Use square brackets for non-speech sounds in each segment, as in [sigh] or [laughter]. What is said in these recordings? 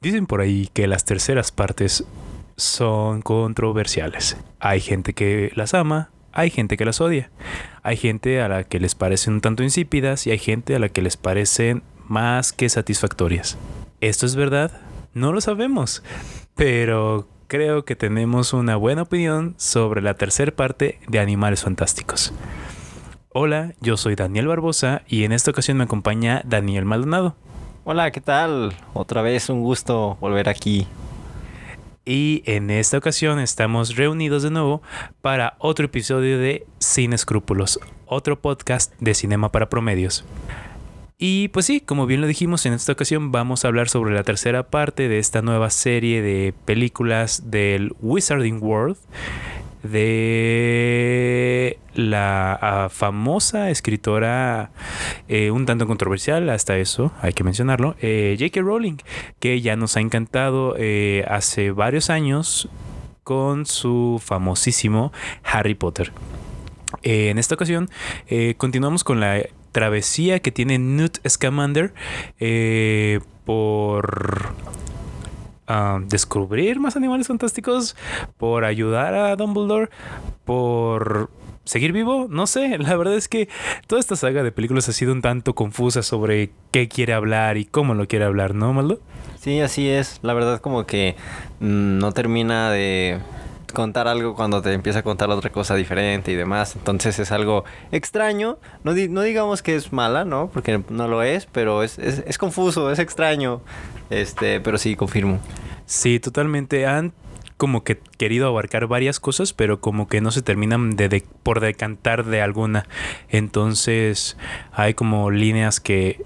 Dicen por ahí que las terceras partes son controversiales. Hay gente que las ama, hay gente que las odia. Hay gente a la que les parecen un tanto insípidas y hay gente a la que les parecen más que satisfactorias. ¿Esto es verdad? No lo sabemos, pero creo que tenemos una buena opinión sobre la tercera parte de Animales Fantásticos. Hola, yo soy Daniel Barbosa y en esta ocasión me acompaña Daniel Maldonado. Hola, ¿qué tal? Otra vez un gusto volver aquí. Y en esta ocasión estamos reunidos de nuevo para otro episodio de Sin Escrúpulos, otro podcast de cinema para promedios. Y pues sí, como bien lo dijimos, en esta ocasión vamos a hablar sobre la tercera parte de esta nueva serie de películas del Wizarding World de la ah, famosa escritora, eh, un tanto controversial, hasta eso hay que mencionarlo, eh, J.K. Rowling, que ya nos ha encantado eh, hace varios años con su famosísimo Harry Potter. en esta ocasión continuamos con la travesía que tiene Newt Scamander por descubrir más animales fantásticos, por ayudar a Dumbledore, por seguir vivo, no sé, [laughs] la verdad es que toda esta saga de películas ha sido un tanto confusa sobre qué quiere hablar y cómo lo quiere hablar, ¿no, Maldo? Sí, así es, la verdad como que mm, no termina de contar algo cuando te empieza a contar otra cosa diferente y demás. Entonces es algo extraño. No, no digamos que es mala, ¿no? Porque no lo es, pero es, es, confuso, es extraño. Este, pero sí, confirmo. Sí, totalmente. Han como que querido abarcar varias cosas, pero como que no se terminan de, por decantar de alguna. Entonces hay como líneas que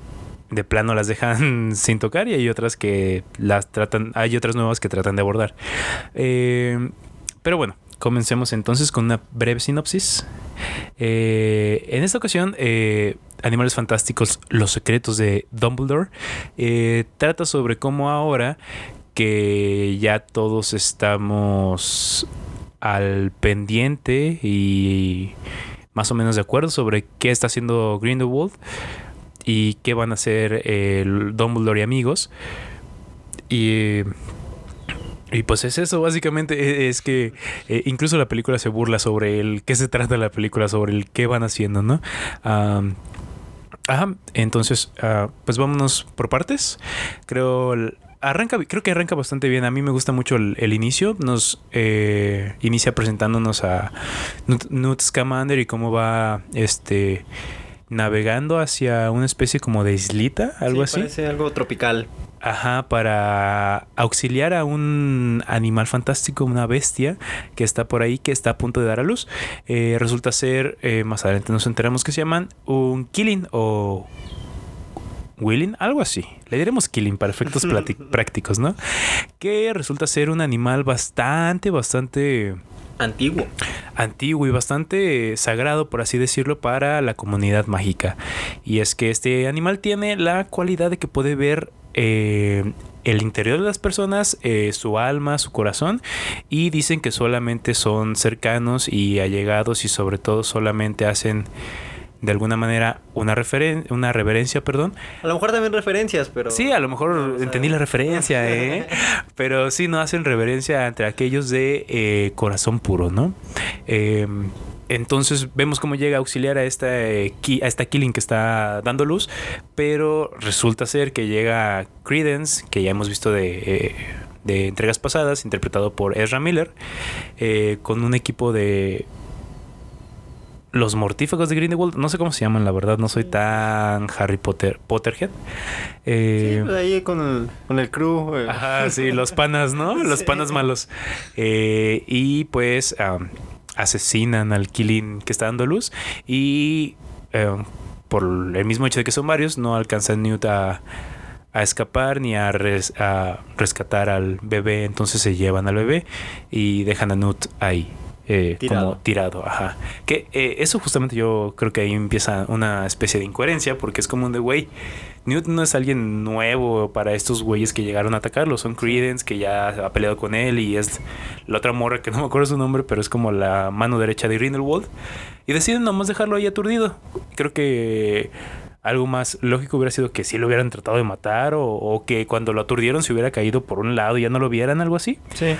de plano las dejan [laughs] sin tocar y hay otras que las tratan, hay otras nuevas que tratan de abordar. Eh, pero bueno, comencemos entonces con una breve sinopsis. Eh, en esta ocasión, eh, Animales Fantásticos, Los Secretos de Dumbledore, eh, trata sobre cómo ahora que ya todos estamos al pendiente y más o menos de acuerdo sobre qué está haciendo Grindelwald y qué van a hacer Dumbledore y amigos. Y y pues es eso, básicamente e, es que eh, incluso la película se burla sobre el qué se trata la película, sobre el qué van haciendo, ¿no? ajá, entonces, ah, pues vámonos por partes. Creo arranca, creo que arranca bastante bien. A mí me gusta mucho el, inicio. Nos eh, inicia presentándonos a Newt Scamander y cómo va este navegando hacia una especie como de islita, algo así. Parece algo tropical. Ajá, para auxiliar a un animal fantástico, una bestia que está por ahí, que está a punto de dar a luz. Eh, resulta ser, eh, más adelante nos enteramos que se llaman un killing o willing, algo así. Le diremos killing para efectos [laughs] prácticos, ¿no? Que resulta ser un animal bastante, bastante Antiguo. Antiguo y bastante sagrado, por así decirlo, para la comunidad mágica. Y es que este animal tiene la cualidad de que puede ver eh, el interior de las personas, eh, su alma, su corazón, y dicen que solamente son cercanos y allegados y sobre todo solamente hacen de alguna manera una referencia, una reverencia, perdón. A lo mejor también referencias, pero... Sí, a lo mejor entendí la referencia, [laughs] ¿eh? pero sí, no hacen reverencia entre aquellos de eh, corazón puro, ¿no? Em, entonces vemos cómo llega a auxiliar a esta, eh, a esta Killing que está dando luz, pero resulta ser que llega Credence, que ya hemos visto de, eh, de entregas pasadas, interpretado por Ezra Miller, con un equipo de los mortífagos de Grindelwald, no sé cómo se llaman, la verdad, no soy tan Harry Potter, Potterhead. Eh, sí, pues ahí con el, con el crew. Eh. Ajá, sí, los panas, ¿no? [laughs] Los panas malos. Eh, y pues asesinan al Killing que está dando luz y por el mismo hecho de que son varios, no alcanzan Newt a, a escapar ni a, a rescatar al bebé, entonces se llevan al bebé y dejan a Newt ahí. Eh, Tirado. como tirado, ajá. Que eh, eso justamente yo creo que ahí empieza una especie de incoherencia, porque es como un de, güey, Newt no es alguien nuevo para estos güeyes que llegaron a atacarlo, son Credence que ya ha peleado con él y es la otra morra que [laughs] no me acuerdo su nombre, pero es como la mano derecha de Grindelwald y deciden nomás dejarlo ahí aturdido. Creo que algo más lógico hubiera sido que sí lo hubieran tratado de matar o, o que cuando lo aturdieron se hubiera caído por un lado y ya no lo vieran, algo así. Sí.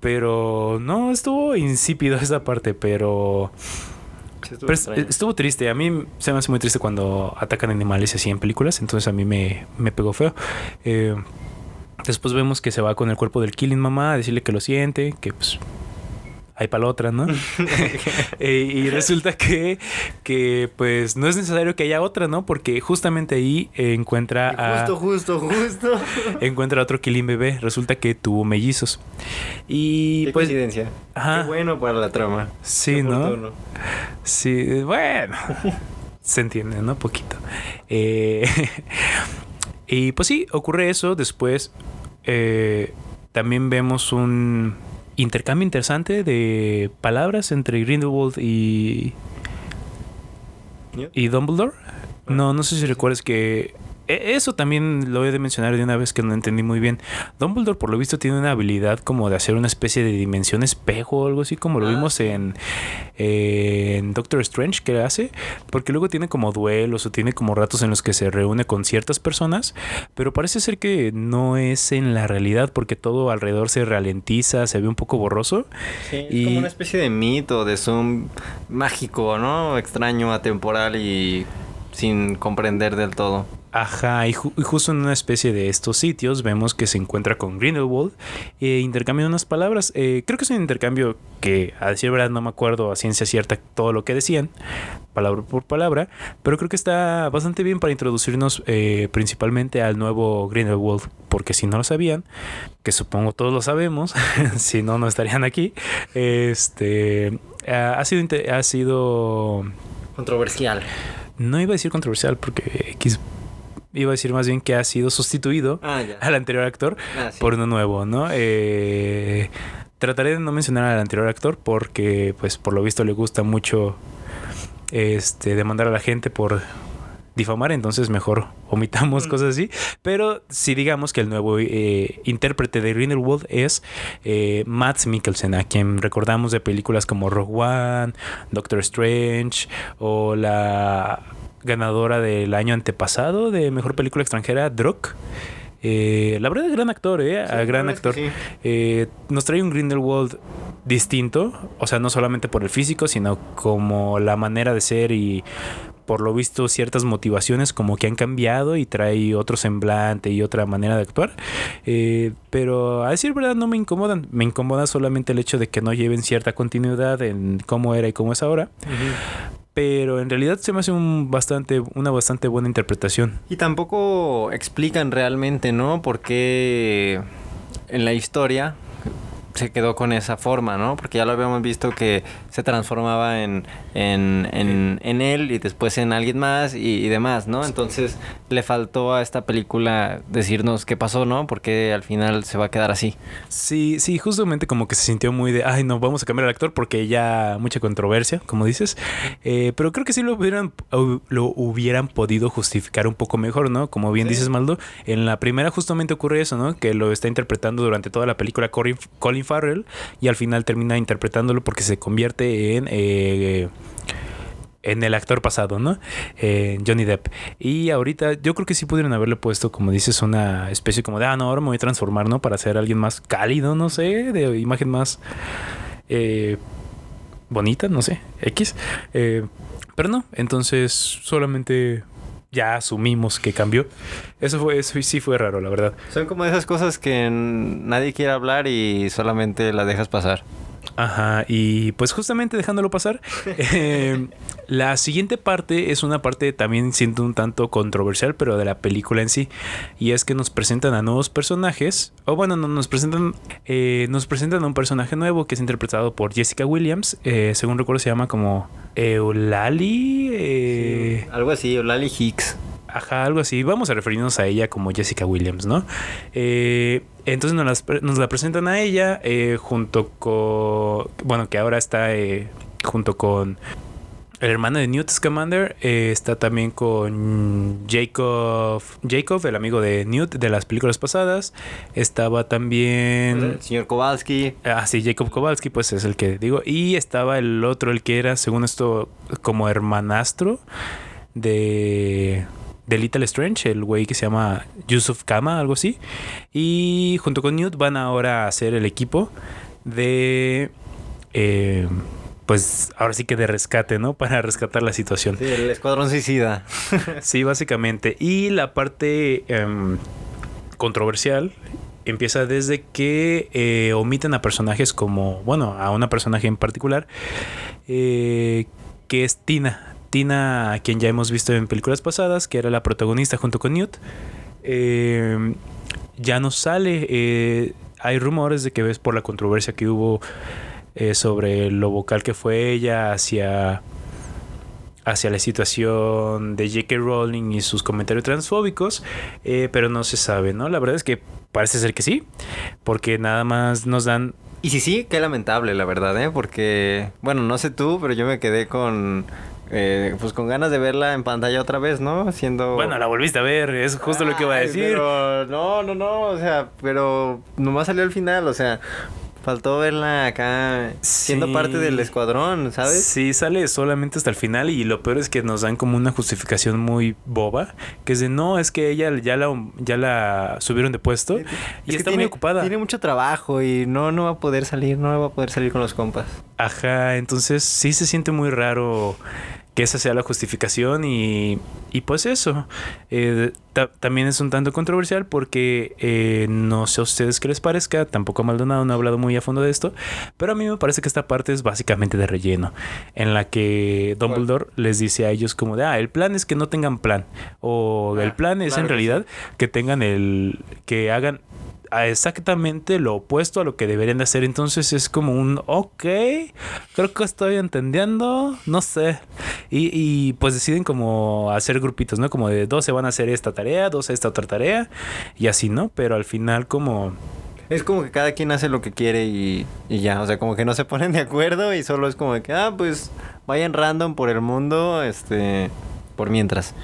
Pero no, estuvo insípido [laughs] esa parte, pero, Sí, estuvo pero es- extraño. estuvo triste. A mí se me hace muy triste cuando atacan animales así en películas, entonces a mí me, me pegó feo. Eh, después vemos que se va con el cuerpo del Killing Mamá a decirle que lo siente, que pues hay para la otra, ¿no? [laughs] [laughs] Eh, y resulta que, que pues no es necesario que haya otra, ¿no? Porque justamente ahí encuentra a Justo, justo, justo. [laughs] encuentra a otro Killing bebé. Resulta que tuvo mellizos. Y Qué pues coincidencia. Ajá. Qué bueno para la trama. Sí, Qué ¿no? oportuno. Sí, bueno. Se entiende, ¿no? Poquito. Eh, y pues sí, ocurre eso. Después eh, también vemos un intercambio interesante de palabras entre Grindelwald y, y Dumbledore. No, no sé si recuerdas que eso también lo he de mencionar de una vez que no entendí muy bien. Dumbledore, por lo visto, tiene una habilidad como de hacer una especie de dimensión espejo o algo así, como lo Ah, vimos en, en Doctor Strange que hace, porque luego tiene como duelos o tiene como ratos en los que se reúne con ciertas personas, pero parece ser que no es en la realidad porque todo alrededor se ralentiza, se ve un poco borroso. Sí, es como una especie de mito, de zoom mágico, ¿no? Extraño, atemporal y sin comprender del todo. Ajá, y, ju- y justo en una especie de estos sitios vemos que se encuentra con Grindelwald e intercambian unas palabras. Eh, creo que es un intercambio que, a decir verdad, no me acuerdo a ciencia cierta todo lo que decían, palabra por palabra, pero creo que está bastante bien para introducirnos eh, principalmente al nuevo Grindelwald, porque si no lo sabían, que supongo todos lo sabemos, [laughs] si no, no estarían aquí, este, ha sido, ha sido Controversial. No iba a decir controversial porque X iba a decir más bien que ha sido sustituido Ah, al anterior actor Ah, sí. por uno nuevo, ¿no? Eh, trataré de no mencionar al anterior actor porque, pues, por lo visto le gusta mucho este demandar a la gente por difamar, entonces mejor [laughs] omitamos Mm. cosas así. Pero si digamos que el nuevo eh, intérprete de Grindelwald es eh, Matt Mikkelsen, a quien recordamos de películas como Rogue One, Doctor Strange o la ganadora del año antepasado de mejor película extranjera, Druk. Eh, la verdad es gran actor, ¿eh? Sí, gran actor. sí. Eh, nos trae un Grindelwald distinto, o sea, no solamente por el físico, sino como la manera de ser y por lo visto ciertas motivaciones como que han cambiado y trae otro semblante y otra manera de actuar. Eh, pero a decir verdad no me incomodan, me incomoda solamente el hecho de que no lleven cierta continuidad en cómo era y cómo es ahora. Pero en realidad se me hace un bastante, una bastante buena interpretación. Y tampoco explican realmente, ¿no? Por qué en la historia se quedó con esa forma, ¿no? Porque ya lo habíamos visto que se transformaba en, en, en, en él y después en alguien más y, y demás, ¿no? Entonces le faltó a esta película decirnos qué pasó, ¿no? Porque al final se va a quedar así. Sí, sí, justamente como que se sintió muy de, ay, no, vamos a cambiar al actor porque ya mucha controversia, como dices. Eh, pero creo que sí lo hubieran, hu- lo hubieran podido justificar un poco mejor, ¿no? Como bien Sí. dices, Maldo, en la primera justamente ocurre eso, ¿no? Que lo está interpretando durante toda la película Colin Farrell y al final termina interpretándolo porque se convierte en... eh, en el actor pasado, ¿no? Johnny Depp. Y ahorita yo creo que sí pudieron haberle puesto, como dices, una especie como de, ah, no, ahora me voy a transformar, ¿no? Para ser alguien más cálido, no sé, de imagen más eh, bonita, no sé, X. Eh, pero no, entonces solamente ya asumimos que cambió. Eso fue, eso sí fue raro, la verdad. Son como esas cosas que nadie quiere hablar y solamente las dejas pasar. Ajá, y pues justamente dejándolo pasar, [laughs] eh, la siguiente parte es una parte también siento un tanto controversial, pero de la película en sí, y es que nos presentan a nuevos personajes, o bueno, no, nos presentan, eh, nos presentan a un personaje nuevo que es interpretado por Jessica Williams, eh, según recuerdo se llama como Eulalie, eh, Algo así, o Lali Hicks. Ajá, algo así. Vamos a referirnos a ella como Jessica Williams, ¿no? Eh, entonces nos, las pre- nos la presentan a ella eh, junto con... Bueno, que ahora está eh, junto con el hermano de Newt Scamander. eh, está también con Jacob, Jacob, el amigo de Newt de las películas pasadas. Estaba también... El señor Kowalski. Ah, sí, Jacob Kowalski, pues es el que digo. Y estaba el otro, el que era, según esto, como hermanastro de, de Little Strange, el güey que se llama Yusuf Kama, algo así. Y junto con Newt van ahora a hacer el equipo de... eh, pues ahora sí que de rescate, ¿no? [laughs] Para rescatar la situación. Sí, el escuadrón suicida. [laughs] Sí, básicamente. Y la parte em, controversial empieza desde que eh, omiten a personajes como, bueno, a una personaje en particular, eh, que es Tina. Tina, a quien ya hemos visto en películas pasadas, que era la protagonista junto con Newt. Eh, ya no sale. eh, hay rumores de que ves por la controversia que hubo eh, sobre lo vocal que fue ella hacia hacia la situación de J.K. Rowling y sus comentarios transfóbicos, eh, pero no se sabe, ¿no? La verdad es que parece ser que sí, porque nada más nos dan... Y sí, sí, qué lamentable, la verdad, ¿eh? Porque, bueno, no sé tú, pero yo me quedé con, eh, pues con ganas de verla en pantalla otra vez, ¿no? Siendo... Bueno, la volviste a ver, es justo lo que iba a decir. Pero no, no, no, o sea, pero nomás salió al final, o sea, faltó verla acá siendo Sí. parte del escuadrón, ¿sabes? Sí, sale solamente hasta el final y lo peor es que nos dan como una justificación muy boba, que es de no, es que ella ya la, ya la subieron de puesto y Es está tiene, muy ocupada. Tiene mucho trabajo y no, no va a poder salir, no va a poder salir con los compas. Ajá, entonces sí se siente muy raro que esa sea la justificación y, y pues eso. Eh, ta- también es un tanto controversial porque eh, no sé a ustedes qué les parezca, tampoco Maldonado no ha hablado muy a fondo de esto, pero a mí me parece que esta parte es básicamente de relleno, en la que Dumbledore les dice a ellos como de, ah, el plan es que no tengan plan, o Ah, el plan es claro en que realidad que tengan el, que hagan a exactamente lo opuesto a lo que deberían de hacer. Entonces es como un, ok, creo que estoy entendiendo, no sé. Y, y, pues deciden como hacer grupitos, ¿no? Como de dos se van a hacer esta tarea, dos esta otra tarea, y así, ¿no? Pero al final como... Es como que cada quien hace lo que quiere y, y ya, o sea, como que no se [laughs] ponen de acuerdo y solo es como que, ah, pues vayan random por el mundo, este, por mientras.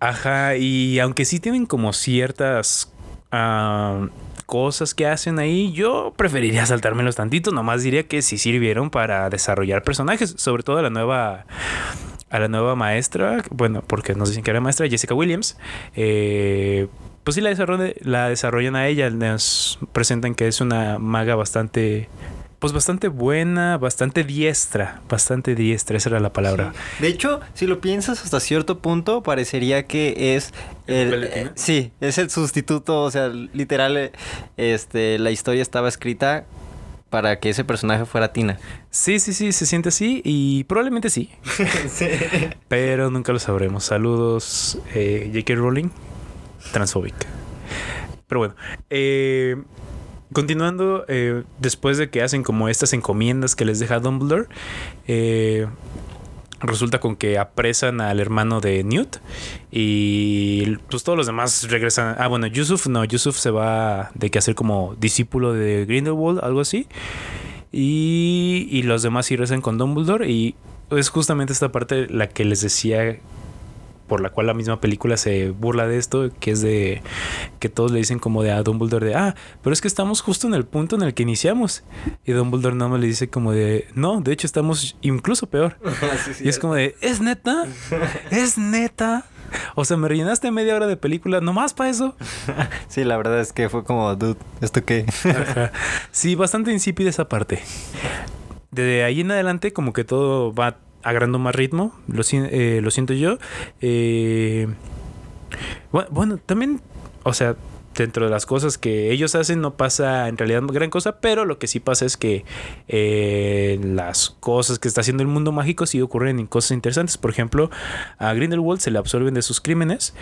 Ajá, y aunque sí tienen como ciertas cosas que hacen ahí, yo preferiría saltármelos tantito. Nomás diría que sí sirvieron para desarrollar personajes, sobre todo a la nueva. A la nueva maestra, bueno, porque nos dicen que era maestra, Jessica Williams. eh, pues sí, la desarrollan, la desarrollan a ella. Nos presentan que es una maga bastante. Pues bastante buena, bastante diestra. Bastante diestra, esa era la palabra. De hecho, si lo piensas hasta cierto punto, parecería que es ¿El eh, sí, es el sustituto, o sea, literal, este, la historia estaba escrita para que ese personaje fuera Tina. Sí, sí, sí, se siente así y probablemente sí. [laughs] Pero nunca lo sabremos. Saludos, eh, J.K. Rowling, transfóbica. Pero bueno, eh, continuando, eh, después de que hacen como estas encomiendas que les deja Dumbledore, eh, resulta con que apresan al hermano de Newt y pues todos los demás regresan. Ah, bueno, Yusuf no, Yusuf se va de que hacer como discípulo de Grindelwald, algo así. Y, y los demás sí rezan con Dumbledore. Y es justamente esta parte la que les decía, por la cual la misma película se burla de esto, que es de que todos le dicen como de a Dumbledore de, ah, pero es que estamos justo en el punto en el que iniciamos. Y Dumbledore no me le dice como de, no, de hecho estamos incluso peor. [laughs] y es como de, ¿es neta? ¿Es neta? O sea, me rellenaste media hora de película nomás para eso. [laughs] Sí, la verdad es que fue como, dude, ¿esto qué? Ajá. Sí, bastante insípida esa parte. De ahí en adelante, como que todo va agarrando más ritmo. Lo, eh, lo siento yo. Eh, bueno, bueno, también, o sea, dentro de las cosas que ellos hacen no pasa en realidad gran cosa, pero lo que sí pasa es que eh, las cosas que está haciendo el mundo mágico sí ocurren en cosas interesantes. Por ejemplo, a Grindelwald se le absorben de sus crímenes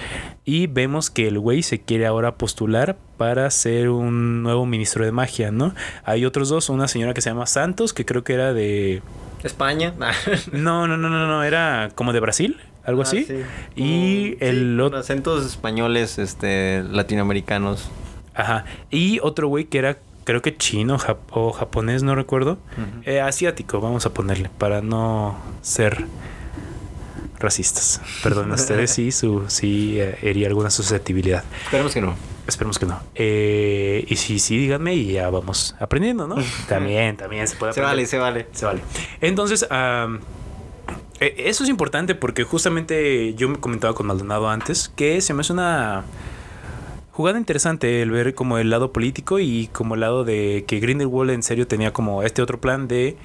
y vemos que el güey se quiere ahora postular para ser un nuevo ministro de magia, ¿no? Hay otros dos, una señora que se llama Santos, que creo que era de... España. [laughs] No, no, no, no, no, era como de Brasil. algo Ah, así. sí. Y Como- el sí, otro... acentos españoles, este, latinoamericanos. Ajá. Y otro güey que era, creo que chino jap- o japonés, no recuerdo. Eh, asiático, vamos a ponerle, para no ser racistas. Perdón, [laughs] ustedes sí, su, sí eh, hería alguna susceptibilidad. Esperemos que no. Esperemos que no. Eh, y si sí, díganme y ya vamos aprendiendo, ¿no? [laughs] también, también se puede Se aprender. vale, se vale. Se vale. Entonces, eh, eso es importante porque justamente yo me comentaba con Maldonado antes que se me hace una jugada interesante el ver como el lado político y como el lado de que Grindelwald en serio tenía como este otro plan de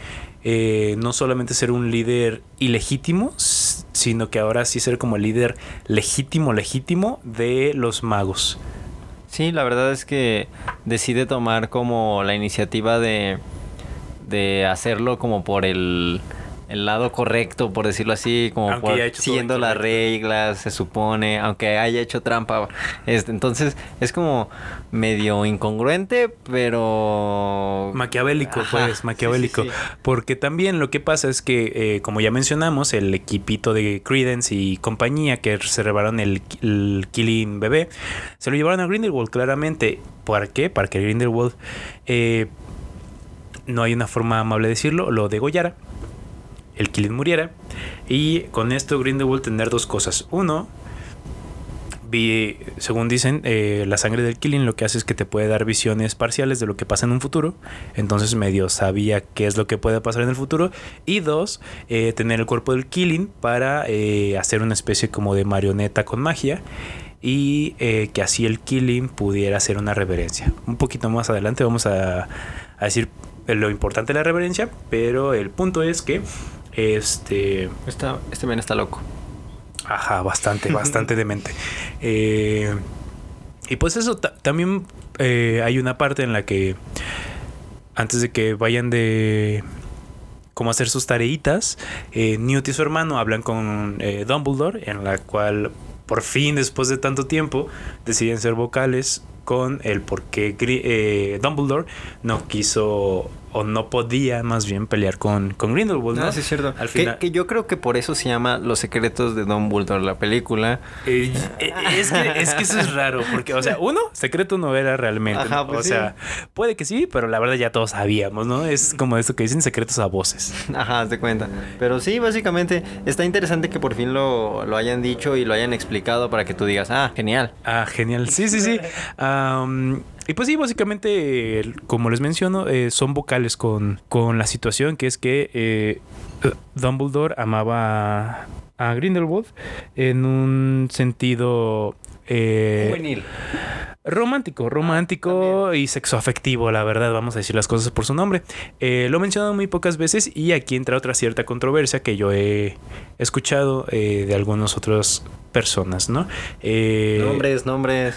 eh, no solamente ser un líder ilegítimo, sino que ahora sí ser como el líder legítimo, legítimo de los magos. Sí, la verdad es que decide tomar como la iniciativa de, de hacerlo como por el, el lado correcto, por decirlo así, como por siguiendo las reglas, se supone, aunque haya hecho trampa. Este, entonces es como medio incongruente, pero... Maquiavélico, Ajá, pues, maquiavélico. sí, sí. Porque también lo que pasa es que, eh, como ya mencionamos, el equipito de Credence y compañía que se robaron el, el Killing bebé, se lo llevaron a Grindelwald, claramente. ¿Para qué? Para que Grindelwald, eh, no hay una forma amable de decirlo, lo degollara, el Killing muriera, y con esto Grindelwald tener dos cosas. Uno, vi, según dicen, eh, la sangre del Killing lo que hace es que te puede dar visiones parciales de lo que pasa en un futuro. Entonces medio sabía qué es lo que puede pasar en el futuro. Y dos, eh, tener el cuerpo del Killing para eh, hacer una especie como de marioneta con magia. Y que así el Killing pudiera hacer una reverencia. Un poquito más adelante vamos a, a decir lo importante de la reverencia. Pero el punto es que este... Está, este men está loco. Ajá, bastante, [laughs] bastante demente. Eh, y pues eso, ta- también eh, hay una parte en la que antes de que vayan de cómo hacer sus tareitas, eh, Newt y su hermano hablan con eh, Dumbledore, en la cual por fin, después de tanto tiempo, deciden ser vocales con el por qué Dumbledore no quiso o no podía más bien pelear con, con Grindelwald. ¿no? Ah, sí, es cierto. Al Que- final, que, yo creo que por eso se llama Los secretos de Dumbledore, la película. Eh, eh, es, que, es que eso es raro, porque, o sea, uno, secreto no era realmente. Ajá, ¿no? pues o sí. sea, puede que sí, pero la verdad ya todos sabíamos, ¿no? Es como esto que dicen secretos a voces. Ajá, de cuenta. Pero sí, básicamente está interesante que por fin lo, lo hayan dicho y lo hayan explicado para que tú digas, ah, genial. Ah, genial. Sí, sí, sí. [laughs] Am, y pues sí, básicamente, como les menciono, eh, son vocales con, con la situación, que es que eh, Dumbledore amaba a, Grindelwald en un sentido... eh, Juvenil. Romántico, romántico y sexoafectivo, la verdad, vamos a decir las cosas por su nombre. Eh, lo he mencionado muy pocas veces y aquí entra otra cierta controversia que yo he escuchado eh, de algunas otras personas, ¿no? Nombres, nombres.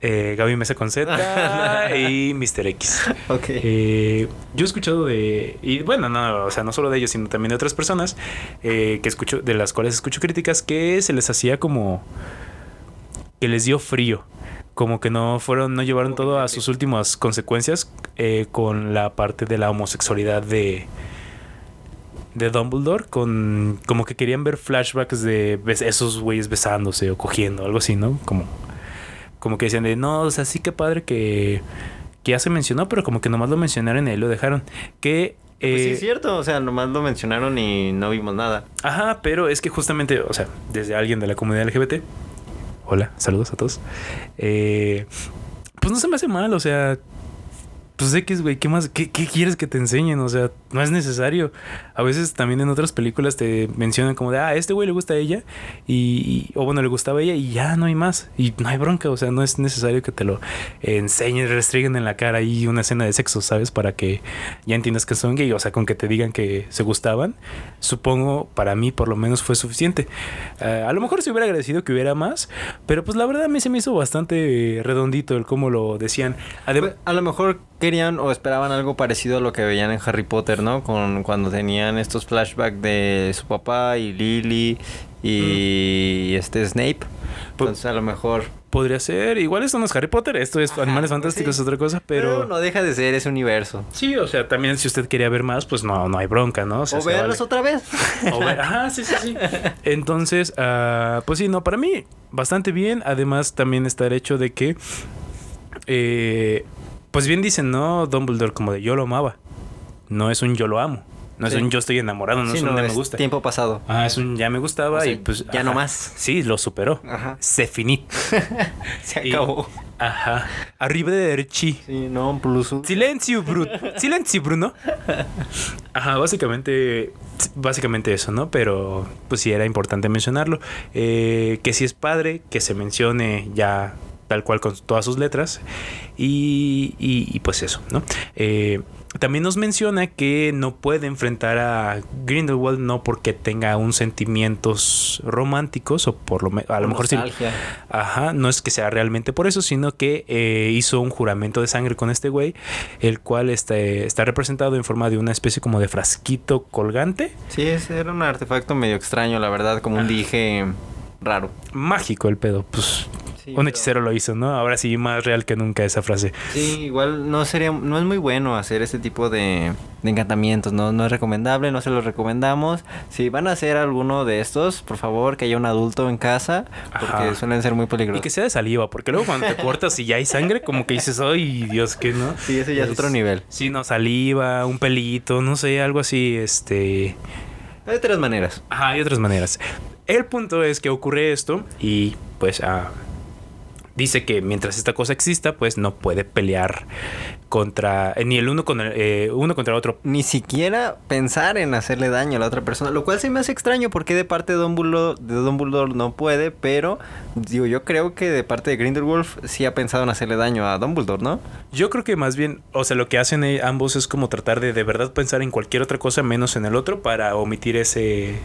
Eh, Gaby Mesa con Z [laughs] y Mr. X. Ok. Eh, yo he escuchado de. Y bueno, no, o sea, no solo de ellos, sino también de otras personas eh, que escucho, de las cuales escucho críticas, que se les hacía como. que les dio frío. Como que no fueron, no llevaron todo a sus últimas consecuencias eh, con la parte de la homosexualidad de. de Dumbledore. Con. como que querían ver flashbacks de esos güeyes besándose o cogiendo, algo así, ¿no? Como. Como que decían de no, o sea, sí que padre que. que ya se mencionó, pero como que nomás lo mencionaron y ahí lo dejaron. Que. Pues sí, eh, es cierto. O sea, nomás lo mencionaron y no vimos nada. Ajá, pero es que justamente, o sea, desde alguien de la comunidad LGBT. Hola, saludos a todos. Eh, pues no se me hace mal, o sea. Pues X, güey, ¿qué más? ¿Qué, qué quieres que te enseñen? O sea, no es necesario. A veces también en otras películas te mencionan como de, ah, a este güey le gusta a ella. Y, o bueno, le gustaba a ella y ya no hay más. Y no hay bronca, o sea, no es necesario que te lo enseñen, restringen en la cara y una escena de sexo, ¿sabes? Para que ya entiendas que son gay. O sea, con que te digan que se gustaban, supongo, para mí por lo menos fue suficiente. Eh, a lo mejor se hubiera agradecido que hubiera más, pero pues la verdad a mí se me hizo bastante redondito el cómo lo decían. A lo mejor querían o esperaban algo parecido a lo que veían en Harry Potter, ¿no? Con cuando tenían estos flashbacks de su papá y Lily y este Snape. Entonces a lo mejor Podría ser. Igual esto no es Harry Potter, esto es Ajá, Animales pues Fantásticos, sí. es otra cosa, Pero, pero... no deja de ser ese universo. Sí, o sea, también si usted quería ver más, pues no, no hay bronca, ¿no? O, sea, o verlos vale. otra vez. [laughs] O ver- Ajá, sí, sí, sí. [laughs] Entonces, ah, pues sí, no, para mí bastante bien. Además, también está el hecho de que, eh, pues bien dicen, ¿no? Dumbledore como de yo lo amaba. No es un yo lo amo. No es Sí. un yo estoy enamorado, no Sí, es un no, ya es me gusta. tiempo pasado. Ah, es un ya me gustaba O sea, y pues... ya no más. Sí, lo superó. Ajá. Se finit. [laughs] Se Y- acabó. Ajá. Arrivederci. Sí, no, plus. Silencio, Bruno. [laughs] Silencio, Bruno. Ajá, básicamente, básicamente eso, ¿no? Pero, pues sí, era importante mencionarlo. Eh, que si es padre, que se mencione ya tal cual con todas sus letras. Y, y- y, pues eso, ¿no? Eh, también nos menciona que no puede enfrentar a Grindelwald no porque tenga un sentimientos románticos o por lo menos a lo mejor sí. Ajá, no es que sea realmente por eso, sino que eh, hizo un juramento de sangre con este güey, el cual este, está representado en forma de una especie como de frasquito colgante. Sí, ese era un artefacto medio extraño, la verdad, como un dije raro. Mágico el pedo, pues Sí, un pero- hechicero lo hizo, ¿no? Ahora sí, más real que nunca esa frase. Sí, igual no sería, no es muy bueno hacer este tipo de, de encantamientos, ¿no? No es recomendable, no se los recomendamos. Si van a hacer alguno de estos, por favor, que haya un adulto en casa, porque Ajá. suelen ser muy Y peligrosos. que sea de saliva, porque luego cuando te [laughs] cortas y ya hay sangre, como que dices, ay, Dios, que no. Sí, ese ya es otro nivel. Sí, no, saliva, un pelito, no sé, algo así, este... Hay tres maneras. Ajá, hay otras maneras. El punto es que ocurre esto y pues ah, dice que mientras esta cosa exista, pues no puede pelear contra eh, ni el uno con el eh, uno contra el otro. Ni siquiera pensar en hacerle daño a la otra persona, lo cual se me hace extraño porque de parte de Dumbledore, de Dumbledore no puede, pero digo, yo creo que de parte de Grindelwald sí ha pensado en hacerle daño a Dumbledore, ¿no? Yo creo que más bien, o sea, lo que hacen ambos es como tratar de de verdad pensar en cualquier otra cosa menos en el otro para omitir ese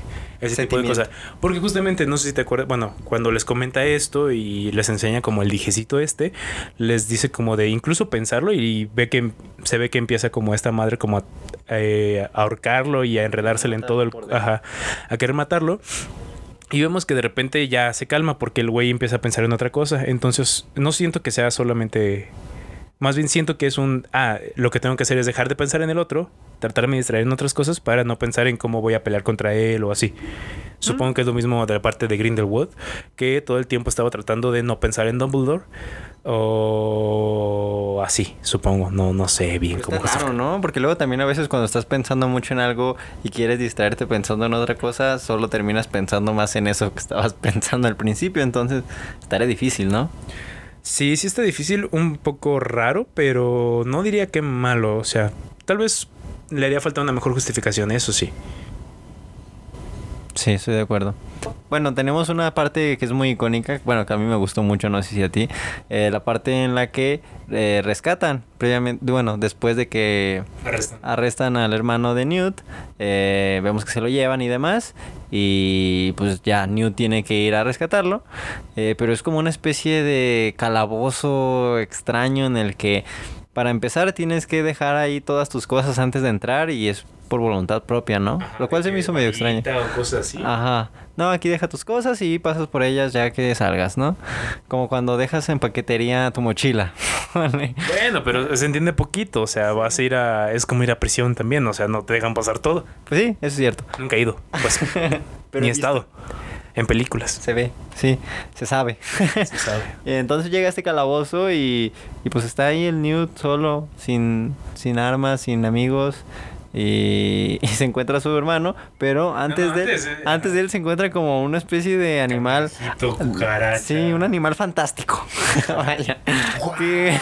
ese tipo de cosas. Porque justamente no sé si te acuerdas, bueno, cuando les comenta esto y les enseña como el dijecito este, les dice como de incluso pensarlo y ve que se ve que empieza como esta madre como a, eh, a ahorcarlo y a enredársele en todo el ajá, a querer matarlo. Y vemos que de repente ya se calma porque el güey empieza a pensar en otra cosa. Entonces, no siento que sea solamente. Más bien siento que es un. Ah, lo que tengo que hacer es dejar de pensar en el otro, tratarme de distraer en otras cosas para no pensar en cómo voy a pelear contra él o así. Supongo que es lo mismo de la parte de Grindelwald, que todo el tiempo estaba tratando de no pensar en Dumbledore. O así, supongo. No, no sé bien cómo Está raro, ¿no? Porque luego también a veces cuando estás pensando mucho en algo y quieres distraerte pensando en otra cosa, solo terminas pensando más en eso que estabas [laughs] pensando al principio. Entonces, estaría difícil, ¿no? Sí, sí está difícil, un poco raro, pero no diría que malo. O sea, tal vez le haría falta una mejor justificación, eso sí. Sí, estoy de acuerdo. Bueno, tenemos una parte que es muy icónica, bueno, que a mí me gustó mucho, no sé si a ti, eh, la parte en la que eh, rescatan, previamente, bueno, después de que arrestan al hermano de Newt, eh, vemos que se lo llevan y demás, y pues ya Newt tiene que ir a rescatarlo, pero es como una especie de calabozo extraño en el que para empezar tienes que dejar ahí todas tus cosas antes de entrar y es por voluntad propia, ¿no? Lo cual se me hizo medio extraño. O cosas así. Ajá. No, aquí deja tus cosas y pasas por ellas ya que salgas, ¿no? Como cuando dejas en paquetería tu mochila. [laughs] Vale. Bueno, pero se entiende poquito, o sea, vas a ir a... Es como ir a prisión también, o sea, no te dejan pasar todo. Pues sí, eso es cierto. Nunca he ido, pues, Pero [laughs] ni he visto. En películas, Se ve, sí, se sabe. se [laughs] sabe. Entonces llega este calabozo y, y pues está ahí el Newt solo, sin, sin armas, sin amigos. Y, [laughs] y se encuentra a su hermano, pero antes, No, de, él, antes, eh. antes de él se encuentra como una especie de animal. Cucaracha. Sí, un animal fantástico. [laughs] Vaya. Que-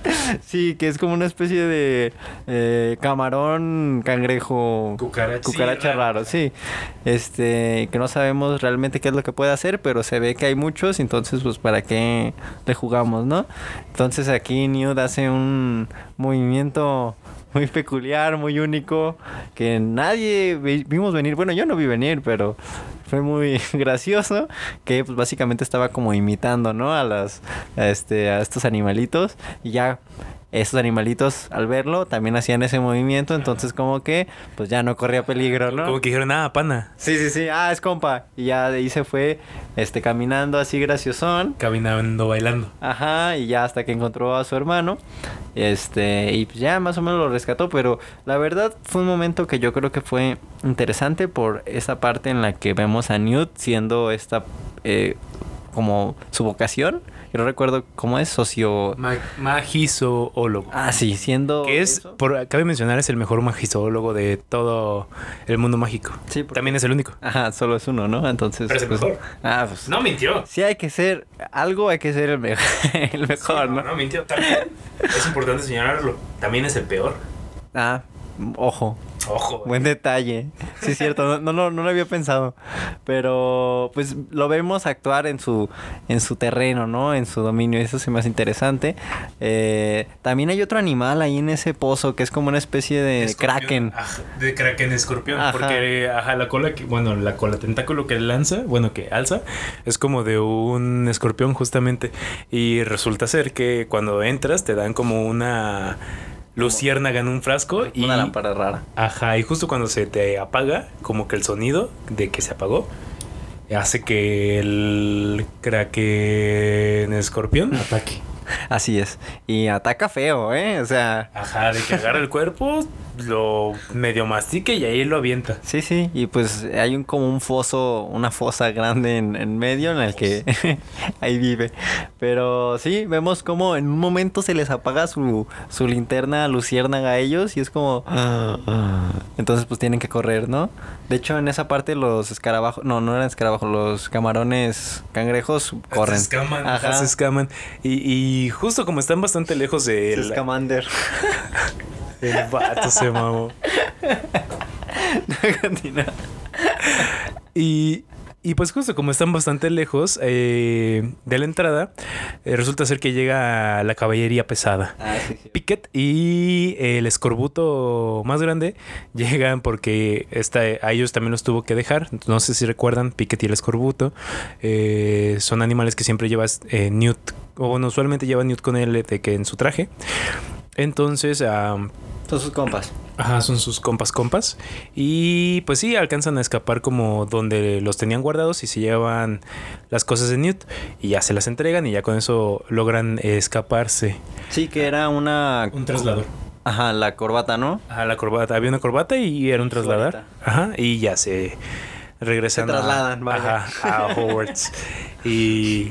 [laughs] sí, que es como una especie de eh, camarón, cangrejo, Cucaracha. cucaracha Sí, raro, sí. Este, que no sabemos realmente qué es lo que puede hacer, pero se ve que hay muchos, entonces pues para qué le jugamos, ¿no? Entonces aquí Newt hace un movimiento muy peculiar, muy único, que nadie vi- vimos venir. Bueno, yo no vi venir, pero fue muy [laughs] gracioso, que pues básicamente estaba como imitando, ¿no? A las, a este, a estos animalitos y ya esos animalitos al verlo también hacían ese movimiento, entonces como que pues ya no corría peligro, ¿no? Como que dijeron, ah, pana. Sí, sí, sí, ah, es compa. Y ya de ahí se fue este caminando así graciosón. Caminando, bailando. Ajá, y ya hasta que encontró a su hermano. Este, y pues ya más o menos lo rescató, pero la verdad fue un momento que yo creo que fue interesante por esa parte en la que vemos a Newt siendo esta eh, como su vocación. Yo no recuerdo cómo es, socio... Ma magizoólogo. Ah, sí, siendo... Que es, por, cabe mencionar, es el mejor magizoólogo de todo el mundo mágico. Sí, porque- También es el único. Ajá, solo es uno, ¿no? Entonces... Pero es el pues- mejor. Ah, pues... No mintió. Sí hay que ser... Algo hay que ser el, me- [laughs] el mejor, Sí, ¿no? No mintió. También es importante señalarlo. También es el peor. Ah, ojo. Ojo. [laughs] Buen detalle. Sí, es cierto, no, no, lo- no lo había pensado. Pero pues lo vemos actuar en su, en su terreno, ¿no? En su dominio. Eso me hace interesante. Eh, también hay otro animal ahí en ese pozo que es como una especie de Escorpión. kraken. Ajá, de kraken escorpión. Ajá. Porque, ajá, la cola que, bueno, la cola tentáculo que lanza, bueno, que alza, es como de un escorpión justamente. Y resulta ser que cuando entras te dan como una luciérnaga en un frasco y... Una lámpara rara. Ajá, y justo cuando se te apaga, como que el sonido de que se apagó, hace que el kraken escorpión ataque. [laughs] Así es. Y ataca feo, ¿eh? O sea... Ajá, de que agarra el cuerpo, lo medio mastique y ahí lo avienta. Sí, sí, y pues hay un como un foso, una fosa grande en, en medio en el que [laughs] ahí vive. Pero sí, vemos como en un momento se les apaga su, su linterna luciérnaga a ellos y es como... Entonces pues tienen que correr, ¿no? De hecho en esa parte los escarabajos, no, no eran escarabajos, los camarones cangrejos corren. Se escaman, ajá, se escaman. Y, y justo como están bastante lejos de Se la- escamander. [laughs] el vato se mamó. [laughs] [laughs] Continúa. Y, y pues justo como están bastante lejos eh, de la entrada, eh, resulta ser que llega la caballería pesada. Ah, sí, [laughs] sí. Piquet y el escorbuto más grande [laughs] llegan porque esta, a ellos también los tuvo que dejar. No sé si recuerdan, Piquet y el escorbuto eh, son animales que siempre llevas Newt, o bueno, usualmente lleva Newt con él de que en su traje. Entonces, Son sus compas. Ajá, son sus compas compas. Y pues sí, alcanzan a escapar como donde los tenían guardados y se llevan las cosas de Newt y ya se las entregan y ya con eso logran escaparse. Sí, que era una... Un traslador. Ajá, la corbata, ¿no? Ajá, la corbata. Había una corbata y era un trasladar. Ajá, y ya se regresan Se trasladan, a, vaya. ajá, a Hogwarts. y,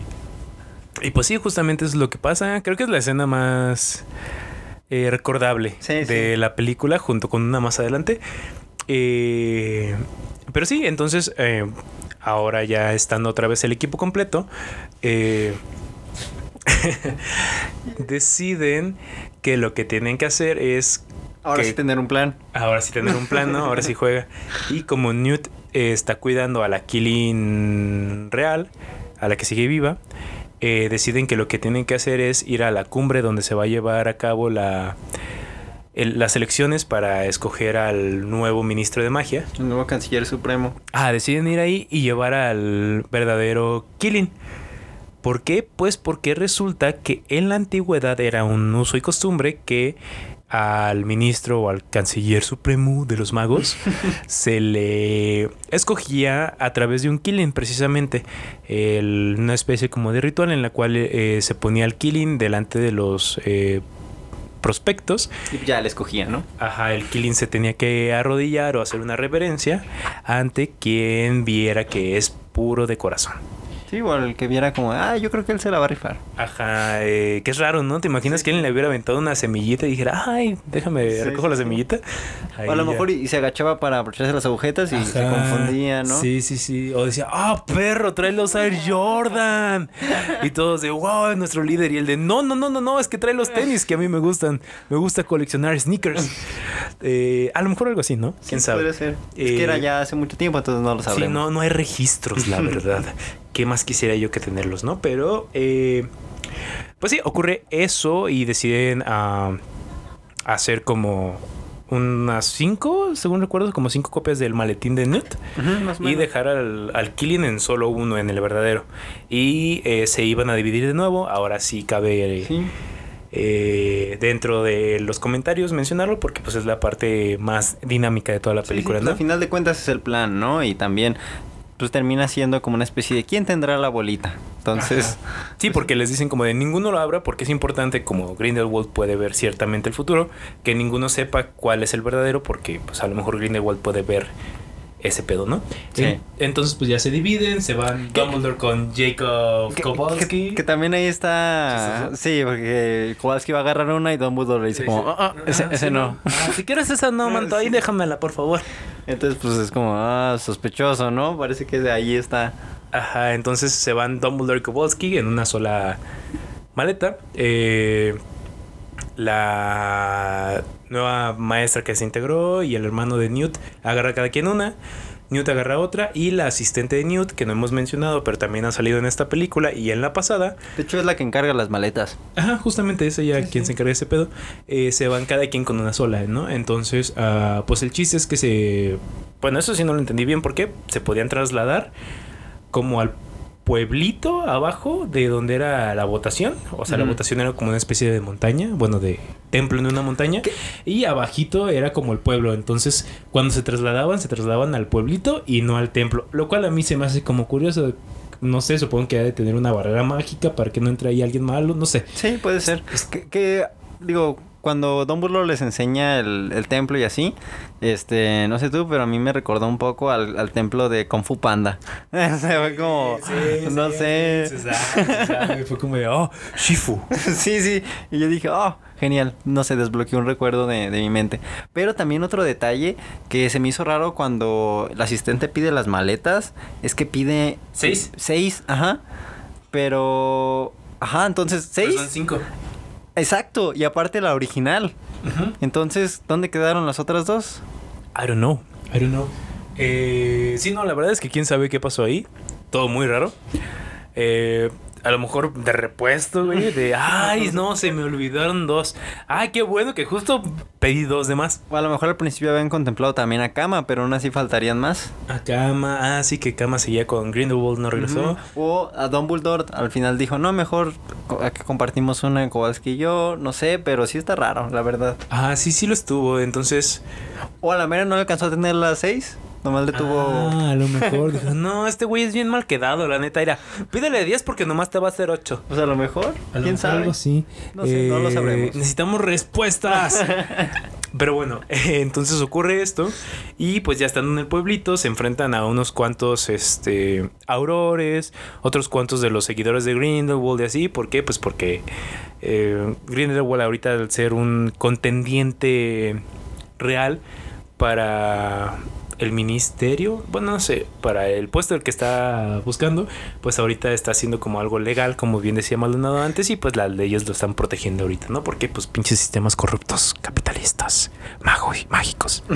y pues sí, justamente eso es lo que pasa. Creo que es la escena más eh, recordable Sí, de sí. la película, junto con una más adelante. Eh, pero sí, entonces, eh, ahora ya estando otra vez el equipo completo, eh, [laughs] deciden que lo que tienen que hacer es Ahora que- sí tener un plan. Ahora sí tener un plan, ¿no? Ahora sí juega. Y como Newt está cuidando a la Killing real, a la que sigue viva, eh, deciden que lo que tienen que hacer es ir a la cumbre donde se va a llevar a cabo la, el- las elecciones para escoger al nuevo ministro de magia. El nuevo canciller supremo. Ah, deciden ir ahí y llevar al verdadero Killing. ¿Por qué? Pues porque resulta que en la antigüedad era un uso y costumbre que al ministro o al canciller supremo de los magos [laughs] se le escogía a través de un killing precisamente El- una especie como de ritual en la cual eh, se ponía el killing delante de los eh, prospectos ya le escogía, ¿no? Ajá, el Killing se tenía que arrodillar o hacer una reverencia ante quien viera que es puro de corazón. Sí, igual el que viera como, ah, yo creo que él se la va a rifar. Ajá, eh, que es raro, ¿no? ¿Te imaginas que alguien le hubiera aventado una semillita y dijera, ay, déjame, Sí, recojo la sí. semillita? Ahí o a lo ya. mejor y, y se agachaba para abrocharse las agujetas y se confundía, ¿no? Sí, sí, sí. O decía, ah, perro, trae los Air Jordan. Y todos de, wow, es nuestro líder. Y el de, no, no, no, no, no, es que trae los tenis que a mí me gustan. Me gusta coleccionar sneakers. Eh, a lo mejor algo así, ¿no? Sí, ¿Quién sabe? Puede ser. es Eh, que era ya hace mucho tiempo, entonces no lo Sí, sabremos. no, no hay registros, la verdad. [laughs] ¿Qué más quisiera yo que tenerlos, no? Pero, eh, pues sí, ocurre eso y deciden ah, hacer como unas cinco, según recuerdo, como cinco copias del maletín de o y dejar al, al Killing en solo uno, en el verdadero. Y eh, se iban a dividir de nuevo. Ahora sí cabe Sí. eh, dentro de los comentarios mencionarlo porque pues es la parte más dinámica de toda la Sí, sí, película, pues, ¿no? Al final de cuentas es el plan, ¿no? Y también pues termina siendo como una especie de quién tendrá la bolita. Entonces, Sí, porque les dicen como de ninguno lo abra porque es importante, como Grindelwald puede ver ciertamente el futuro, que ninguno sepa cuál es el verdadero porque pues a lo mejor Grindelwald puede ver ese pedo, ¿no? Sí. En- Entonces pues ya se dividen, se van Dumbledore con Jacob Kowalski. que- que también ahí está. Sí, porque Kowalski va a agarrar una y Dumbledore le dice Sí, como, sí. "Ah, ah, ese, Ah, ese no. Ah, si quieres esa no, [laughs] manto, ahí déjamela, por favor. Entonces, pues es como, ah, sospechoso, ¿no? Parece que de ahí está. Ajá, entonces se van Dumbledore y Kowalski en una sola maleta. Eh, la nueva maestra que se integró y el hermano de Newt agarra cada quien una. Newt agarra otra y la asistente de Newt, que no hemos mencionado, pero también ha salido en esta película y en la pasada. De hecho, es la que encarga las maletas. Ajá, justamente es ella quien se encarga de ese pedo. eh, se van cada quien con una sola, ¿no? Entonces, ah, pues el chiste es que se... Bueno, eso sí no lo entendí bien porque se podían trasladar como al pueblito abajo de donde era la votación. O sea, la votación era como una especie de montaña, bueno, de templo en una montaña. Y abajito era como el pueblo. Entonces, cuando se trasladaban, se trasladaban al pueblito y no al templo. Lo cual a mí se me hace como curioso. No sé, supongo que ha de tener una barrera mágica para que no entre ahí alguien malo, no sé. Sí, puede ser. Que, que, digo, cuando Dumbledore les enseña el, el templo y así, este, no sé tú, pero a mí me recordó un poco al, al templo de Kung Fu Panda. [laughs] o sea, fue como, no sé. Fue como de, oh, Shifu. [laughs] sí, sí. Y yo dije, oh, genial. No se desbloqueó un recuerdo de, de mi mente. Pero también otro detalle que se me hizo raro cuando el asistente pide las maletas es que pide ¿Seis? seis, ajá. Pero, ajá, entonces, Pero seis. Son cinco. Exacto, y aparte la original. Entonces, ¿dónde quedaron las otras dos? I don't know. I don't know. Eh, sí, no, la verdad es que quién sabe qué pasó ahí. Todo muy raro. Eh, a lo mejor de repuesto, güey. De, [laughs] ay, no, se me olvidaron dos. Ay, qué bueno que justo pedí dos de más. O a lo mejor al principio habían contemplado también a Kama, pero aún así faltarían más. A Kama. Ah, sí, que Kama seguía con Grindelwald, no regresó. O a Dumbledore al final dijo, no, mejor co- que compartimos una Kowalski y yo, no sé, pero sí está raro, la verdad. Ah, sí, sí lo estuvo. Entonces. O a la mera no alcanzó a tener las seis, nomás le tuvo... Ah, a lo mejor. [laughs] dijo, no, este güey es bien mal quedado, la neta. Era, pídele 10 porque nomás te va a hacer 8. Pues a lo mejor, A lo quién mejor sabe. algo así. No sé, no lo Eh, sabremos. Necesitamos respuestas. [laughs] Pero bueno, eh, [laughs] entonces ocurre esto y pues ya estando en el pueblito se enfrentan a unos cuantos este aurores, otros cuantos de los seguidores de Grindelwald y así, ¿por qué? Pues porque eh, Grindelwald ahorita al ser un contendiente real para el ministerio, bueno, no sé, para el puesto del que está buscando, pues ahorita está haciendo como algo legal, como bien decía Maldonado antes, y pues las leyes lo están protegiendo ahorita, ¿no? Porque pues pinches sistemas corruptos, capitalistas, magos, mágicos. [laughs]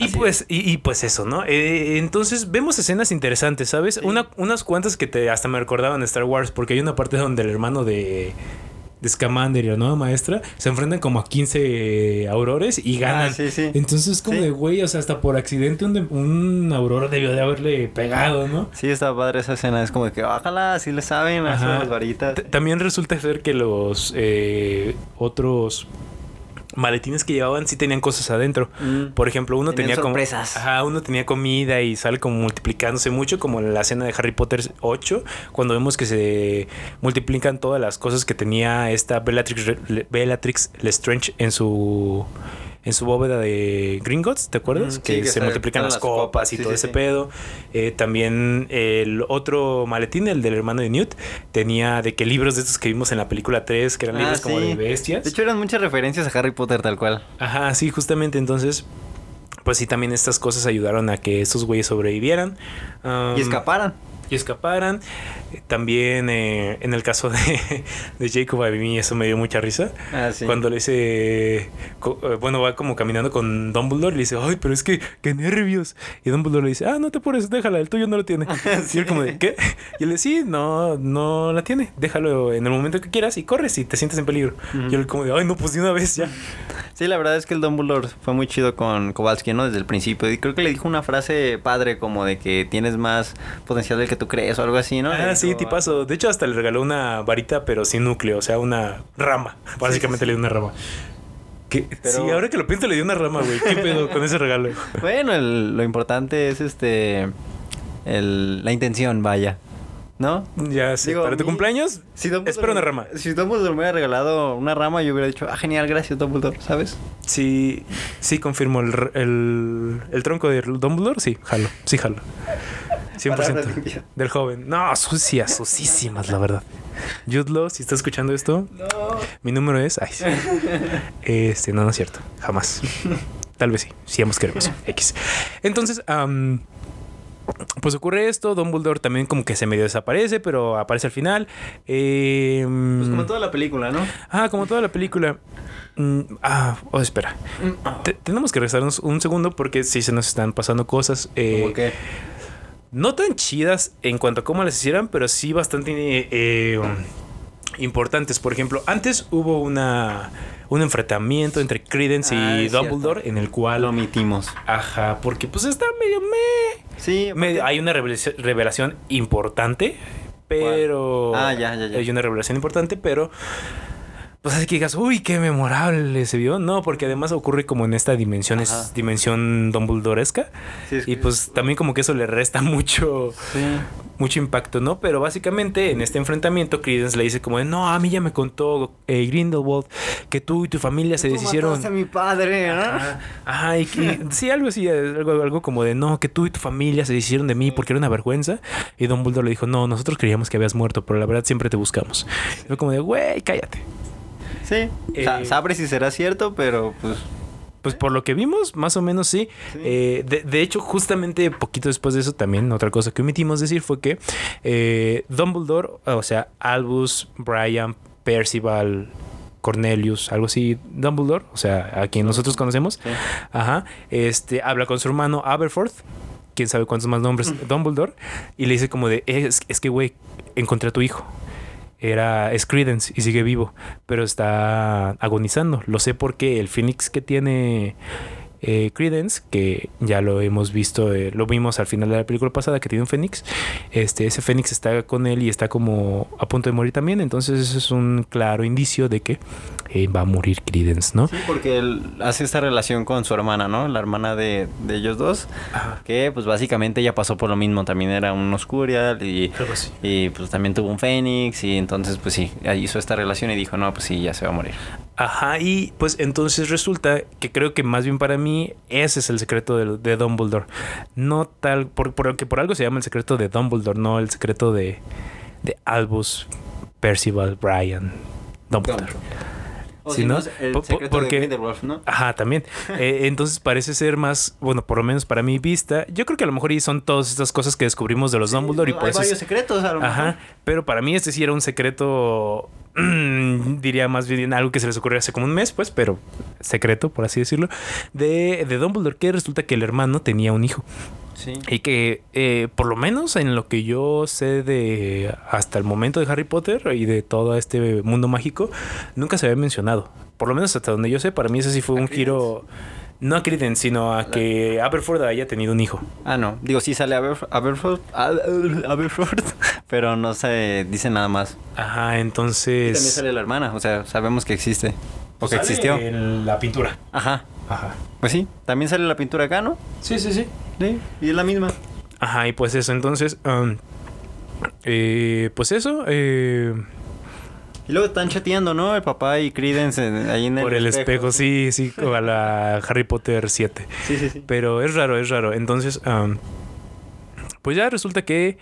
Y pues, y, y, pues eso, ¿no? Eh, entonces vemos escenas interesantes, ¿sabes? Sí. Una, unas cuantas que te hasta me recordaban Star Wars, porque hay una parte donde el hermano de, de Scamander y la nueva maestra se enfrentan como a 15 aurores y ganan. Ah, sí, sí. Entonces es como Sí. de, güey, o sea, hasta por accidente un, de- un aurora debió de haberle pegado, ¿no? Sí, está padre esa escena, es como de que, ojalá, así le saben, las varitas. T- También resulta ser que los eh, otros maletines que llevaban sí tenían cosas adentro. Mm. Por ejemplo, uno Tenían tenía como. Ajá, uno tenía comida y sale como multiplicándose mucho, como en la escena de Harry Potter 8, cuando vemos que se multiplican todas las cosas que tenía esta Bellatrix, Bellatrix Lestrange en su. En su bóveda de Gringotts, ¿te acuerdas? Mm, sí, que, se multiplican las copas, copas, y sí, todo sí, ese pedo. Eh, también el otro maletín, el del hermano de Newt, tenía de que libros de estos que vimos en la película 3, que eran Ah, libros como de bestias. De hecho, eran muchas referencias a Harry Potter tal cual. Ajá, sí, justamente entonces, pues sí, también estas cosas ayudaron a que estos güeyes sobrevivieran. Um, y escaparan. Y escaparan. También eh, en el caso de, de Jacob, a mí eso me dio mucha risa. Ah, sí. Cuando le dice, eh, bueno, va como caminando con Dumbledore y le dice, ay, pero es que, qué nervios. Y Dumbledore le dice, ah, no te apures, déjala, el tuyo no lo tiene. [laughs] Y él como de, ¿qué? Y él le dice, sí, no, no la tiene, déjalo en el momento que quieras y corres si te sientes en peligro. Ujú. Y él como de, ay, no, pues de una vez ya. Sí, la verdad es que el Dumbledore fue muy chido con Kowalski, ¿no? Desde el principio. Y creo que le dijo una frase padre como de que tienes más potencial del que tú crees o algo así, ¿no? Ah, sí, tipazo. De hecho, hasta le regaló una varita, pero sin núcleo, o sea, una rama. Básicamente le dio una rama. Que, Pero- Sí, ahora que lo pienso, le dio una rama, güey. ¿Qué pedo con ese regalo? [laughs] Bueno, el- lo importante es este. El, la intención, vaya. ¿No? Ya sé. Digo, Para tu mí- cumpleaños, Si espera una rama. Si Dumbledore me hubiera regalado una rama, yo hubiera dicho, ah, genial, gracias, Dumbledore, ¿sabes? Sí, sí confirmo. El, el, el tronco de Dumbledore, sí, jalo. Sí, jalo. 100%. Palabra limpia. Del joven. No, sucias, sucísimas, la verdad. Jude Law, si está escuchando esto, No. mi número es... Ay, sí. Este, no, no es cierto. Jamás. Tal vez sí. Si hemos queremos. X. Entonces, am, pues ocurre esto. Dumbledore también como que se medio desaparece, pero aparece al final. Eh, Pues como toda la película, ¿no? Ah, como toda la película. Mm, ah, oh, espera. Te- tenemos que regresarnos un segundo porque sí se nos están pasando cosas. eh, Como que. No tan chidas en cuanto a cómo las hicieran, pero sí bastante eh, eh, importantes. Por ejemplo, antes hubo una un enfrentamiento entre Credence Ah, y es Dumbledore en el cual Lo omitimos. ajá, porque pues está medio meh. Sí, Medio- hay una revelación, revelación importante, pero Ah, ya, ya, ya. hay una revelación importante, pero pues así que digas, uy, qué memorable se vio. No, porque además ocurre como en esta dimensión, Ajá. es dimensión Dumbledoresca. Sí, es Y pues también como que eso le resta mucho, Sí. mucho impacto, ¿no? Pero básicamente en este enfrentamiento Credence le dice como de, no, a mí ya me contó eh, Grindelwald que tú y tu familia se Tú deshicieron... mataste a mi padre, ¿no? Ajá, ajá, y que- sí, algo así, algo, algo como de no, que tú y tu familia se deshicieron de mí porque era una vergüenza. Y Dumbledore le dijo, no, nosotros creíamos que habías muerto, pero la verdad siempre te buscamos. Y fue como de, güey, cállate. Sí. Eh, sabré si será cierto, pero pues. Pues por lo que vimos, más o menos sí. Sí. Eh, de, de hecho, justamente poquito después de eso, también otra cosa que omitimos decir fue que eh, Dumbledore, o sea, Albus, Brian, Percival, Cornelius, algo así, Dumbledore, o sea, a quien nosotros conocemos, Sí. ajá, este, habla con su hermano Aberforth, quién sabe cuántos más nombres, Dumbledore, y le dice como de, es, es que, güey, encontré a tu hijo. Era es Credence y sigue vivo, pero está agonizando. Lo sé porque el Phoenix que tiene eh, Credence, que ya lo hemos visto, eh, lo vimos al final de la película pasada, que tiene un Fénix. Este, ese Fénix está con él y está como a punto de morir también. Entonces, eso es un claro indicio de que eh, va a morir Credence, ¿no? Sí, porque él hace esta relación con su hermana, ¿no? La hermana de, de ellos dos. Que pues básicamente ella pasó por lo mismo. También era un Oscurial y, así. y pues también tuvo un Fénix. Y entonces pues sí, hizo esta relación y dijo, no, pues sí, ya se va a morir. Ajá, y pues entonces resulta que creo que más bien para mí ese es el secreto de, de Dumbledore. No tal, por, porque por algo se llama el secreto de Dumbledore, no el secreto de, de Albus, Percival, Brian, Dumbledore. O si ¿no? es el secreto porque- de Grindelwald, ¿no? Ajá, también. [laughs] Eh, entonces parece ser más, bueno, por lo menos para mi vista, yo creo que a lo mejor son todas estas cosas que descubrimos de los Dumbledore y Hay por eso... es- varios secretos a lo mejor. Ajá, pero para mí este sí era un secreto, mm, diría más bien algo que se les ocurrió hace como un mes, pues, pero secreto, por así decirlo, de, de Dumbledore, que resulta que el hermano tenía un hijo. Sí. Y que, eh, por lo menos en lo que yo sé de hasta el momento de Harry Potter y de todo este mundo mágico, nunca se había mencionado. Por lo menos hasta donde yo sé, para mí ese sí fue ¿A un giro, no a Credence, sino a que Aberford haya tenido un hijo. Ah, no. Digo, sí sale Aberf- Aberforth, Aberforth, [laughs] Aberforth, pero no se dice nada más. Ajá, Y entonces... también sale la hermana, o sea, sabemos que existe. O que Sale existió. En la pintura. Ajá. Ajá. Pues sí, también sale la pintura acá, ¿no? Sí, sí, sí. Sí, y es la misma. Ajá, y pues eso, entonces, um, eh, pues eso, eh, Y luego están chateando, ¿no? El papá y Credence en- ahí en el por el espejo, sí, sí, como a la Harry Potter 7. Sí, sí, sí. Pero es raro, es raro. Entonces, um, pues ya resulta que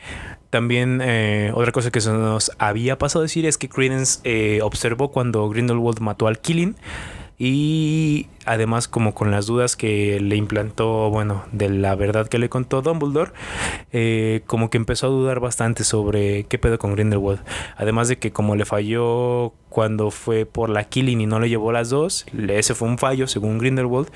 también eh, otra cosa que se nos había pasado a decir es que Credence eh, observó cuando Grindelwald mató al Killing. Y además como con las dudas que le implantó, bueno, de la verdad que le contó Dumbledore, eh, como que empezó a dudar bastante sobre qué pedo con Grindelwald. Además de que como le falló cuando fue por la Killing y no le llevó las dos, ese fue un fallo según Grindelwald.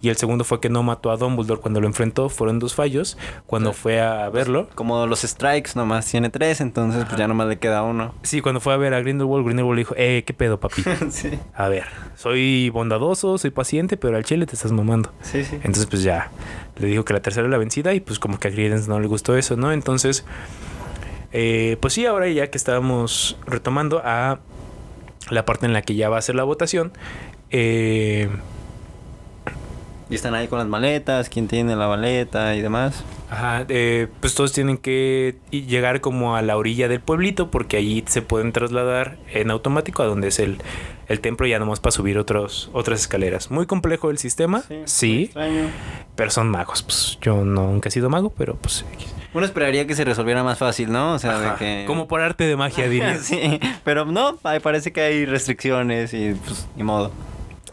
Y el segundo fue que no mató a Dumbledore cuando lo enfrentó, fueron dos fallos. Cuando Sí. fue a verlo, Como los strikes nomás tiene tres, entonces pues ya nomás le queda uno. sí, cuando fue a ver a Grindelwald, Grindelwald le dijo, eh, qué pedo papi. [laughs] sí. A ver, soy bondadoso, soy paciente, pero al chile te estás mamando. Sí, sí. Entonces, pues ya le dijo que la tercera era la vencida y pues como que a Credence no le gustó eso, ¿no? Entonces, Eh, pues sí, ahora ya que estábamos retomando a la parte en la que ya va a ser la votación. Eh, y están ahí con las maletas, quién tiene la maleta y demás. Ajá, eh, pues todos tienen que llegar como a la orilla del pueblito porque allí se pueden trasladar en automático a donde es el, el templo ya nomás para subir otros, otras escaleras. Muy complejo el sistema, sí, pero son magos. Pues yo nunca he sido mago, pero pues... Uno esperaría que se resolviera más fácil, ¿no? O sea, de que... Como por arte de magia, [laughs] diría. sí, pero no, parece que hay restricciones y pues ni modo.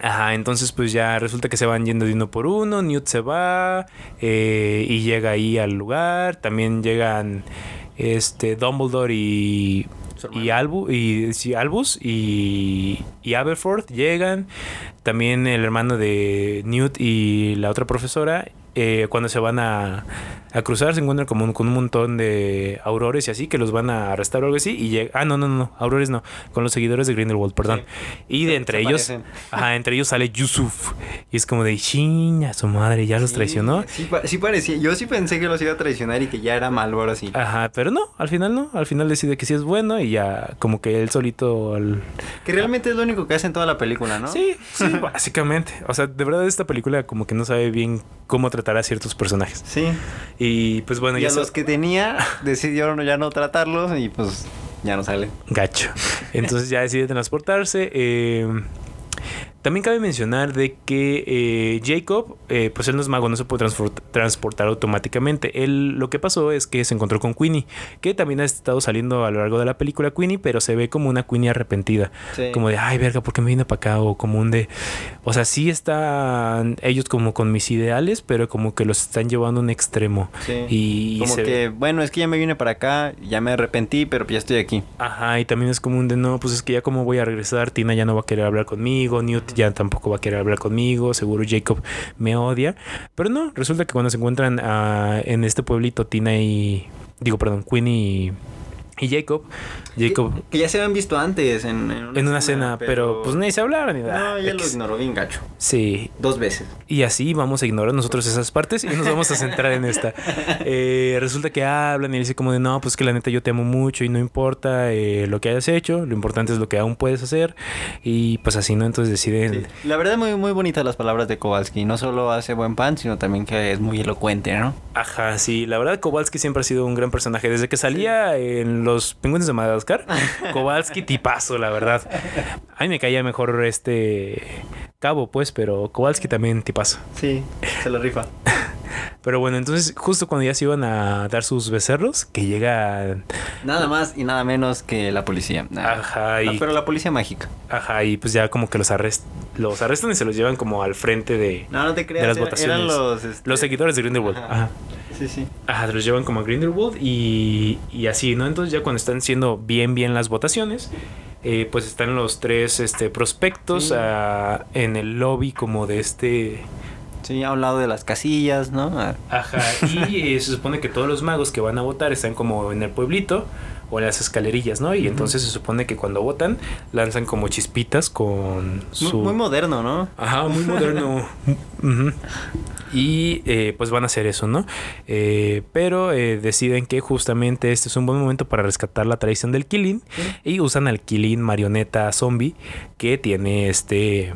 Ajá, entonces pues ya resulta que se van yendo de uno por uno, Newt se va eh, y llega ahí al lugar, también llegan este Dumbledore y y, Albu, y Albus y, y Aberforth llegan. También el hermano de Newt y la otra profesora. Eh, cuando se van a, a cruzar se encuentran como con un montón de aurores y así que los van a arrestar o algo así y llega, ah no no no aurores no con los seguidores de Grindelwald perdón. Y de entre ellos ajá entre ellos sale Yusuf y es como de chiña su madre ya los traicionó sí, sí, parecía yo sí pensé que los iba a traicionar y que ya era malo ahora sí. Ajá pero no al final no al final decide que sí es bueno y ya como que él solito al... que realmente es lo único que hace en toda la película no sí sí [laughs] básicamente. O sea de verdad esta película como que no sabe bien cómo tratar a ciertos personajes sí y pues bueno, y ya a los que tenía [laughs] decidieron ya no tratarlos y pues ya no sale. Gacho. Entonces ya decide transportarse. Eh, también cabe mencionar de que eh, Jacob, eh, pues él no es mago, no se puede transportar automáticamente. Él lo que pasó es que se encontró con Queenie, que también ha estado saliendo a lo largo de la película Queenie, pero se ve como una Queenie arrepentida. Como de, ay, verga, ¿por qué me vine para acá? O como un de... O sea, sí están ellos como con mis ideales, pero como que los están llevando a un extremo. Y como que, bueno, es que ya me vine para acá, ya me arrepentí, pero ya estoy aquí. Ajá, y también es como un de, no, pues es que ya como voy a regresar, Tina ya no va a querer hablar conmigo, Newt ya tampoco va a querer hablar conmigo, seguro Jacob me odia. Pero no, resulta que cuando se encuentran uh, en este pueblito, Tina y. Digo, perdón, Queen y y Jacob, Jacob que, ya se habían visto antes en, en una, cena, pero, pues ni se hablaron ni nada. No, ya lo ignoró bien gacho. Sí. Dos veces. Y así vamos a ignorar nosotros esas partes y nos vamos a centrar en esta. [laughs] Eh, resulta que hablan y dice como de no, pues que la neta yo te amo mucho y no importa eh, lo que hayas hecho, lo importante es lo que aún puedes hacer y pues así, ¿no? Entonces deciden... La verdad muy, muy bonitas las palabras de Kowalski, no solo hace buen pan, sino también que es muy elocuente, ¿no? Ajá, sí, la verdad Kowalski siempre ha sido un gran personaje, desde que salía en los pingüinos de Madagascar. Kowalski tipazo, la verdad. A mí me caía mejor este Cabo, pues, pero Kowalski también tipazo. Sí, se lo rifa. Pero bueno, entonces justo cuando ya se iban a dar sus becerros, que llega... Nada más y nada menos que la policía. Ajá. Y... pero la policía mágica. Ajá, y pues ya como que los, arrest... los arrestan y se los llevan como al frente de, no, no te creas, de las votaciones. Eran los, este, los seguidores de Grindelwald. Ajá. Sí, sí. Ajá, los llevan como a Grindelwald y, y así, ¿no? Entonces ya cuando están siendo bien, bien las votaciones... Eh, pues están los tres este, prospectos ah, en el lobby como de este Sí, a un lado de las casillas, ¿no? Ah. Ajá, y [laughs] eh, se supone que todos los magos que van a votar están como en el pueblito o en las escalerillas, ¿no? Y entonces se supone que cuando votan lanzan como chispitas con su... Muy, moderno, ¿no? Ajá, muy moderno. [laughs] Y eh, pues van a hacer eso, ¿no? Eh, pero deciden que justamente este es un buen momento para rescatar la tradición del Killing y usan al Killing marioneta zombie que tiene este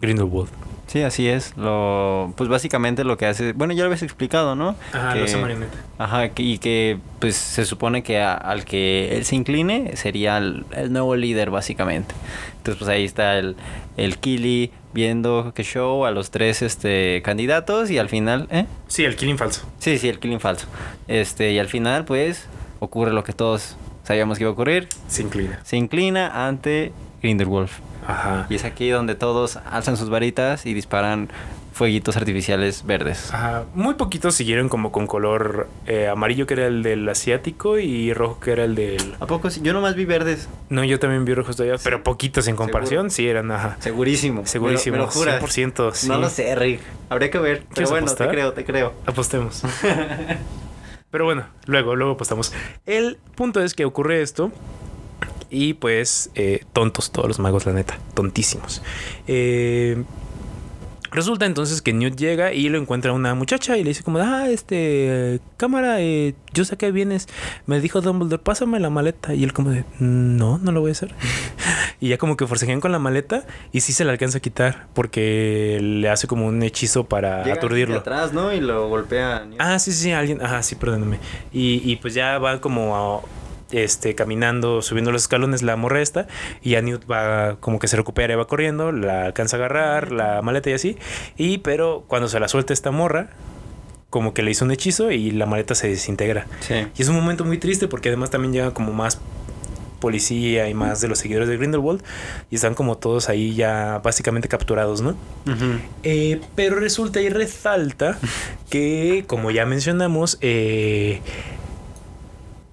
Grindelwald. Sí, así es. Lo, pues básicamente lo que hace, bueno, ya lo habías explicado, ¿no? Ajá, que, marioneta. Ajá, y que pues se supone que al que él se incline sería el, nuevo líder, básicamente. Entonces, pues ahí está el, el Kili viendo que show a los tres este candidatos y al final, ¿eh? Sí, el killing falso. Sí, sí, el killing falso. Este, y al final, pues, ocurre lo que todos sabíamos que iba a ocurrir. Se inclina. Se inclina ante Grindelwolf. Ajá. Y es aquí donde todos alzan sus varitas y disparan fueguitos artificiales verdes. Ajá. Muy poquitos siguieron como con color eh, amarillo que era el del asiático y rojo que era el del... ¿A poco? Yo nomás vi verdes. No, yo también vi rojos todavía, pero poquitos en comparación sí eran, ajá. Segurísimo. Segurísimo. Me lo, 100%, sí. No lo sé, Rick. Habría que ver. Pero bueno, te creo, te creo. Apostemos. [laughs] pero bueno, luego, luego apostamos. El punto es que ocurre esto y pues eh, tontos todos los magos, la neta, tontísimos. Eh, Resulta entonces que Newt llega y lo encuentra una muchacha y le dice como, ah, este, cámara, eh, yo sé que vienes. Me dijo Dumbledore, pásame la maleta. Y él como de, no, no lo voy a hacer. [laughs] y ya como que forcejean con la maleta y sí se la alcanza a quitar porque le hace como un hechizo para Llega aturdirlo. atrás, ¿no? Y lo golpea. Newt. Ah, sí, sí, alguien. Ajá, sí, perdóname. Y, y pues ya va como a- este, caminando, subiendo los escalones la morra esta. Y ya Newt va como que se recupera y va corriendo. La alcanza a agarrar, la maleta y así. Y pero cuando se la suelta esta morra, como que le hizo un hechizo y la maleta se desintegra. Sí. Y es un momento muy triste porque además también llega como más policía y más de los seguidores de Grindelwald. Y están como todos ahí ya básicamente capturados, ¿no? Eh, pero resulta y resalta [laughs] que, como ya mencionamos, eh,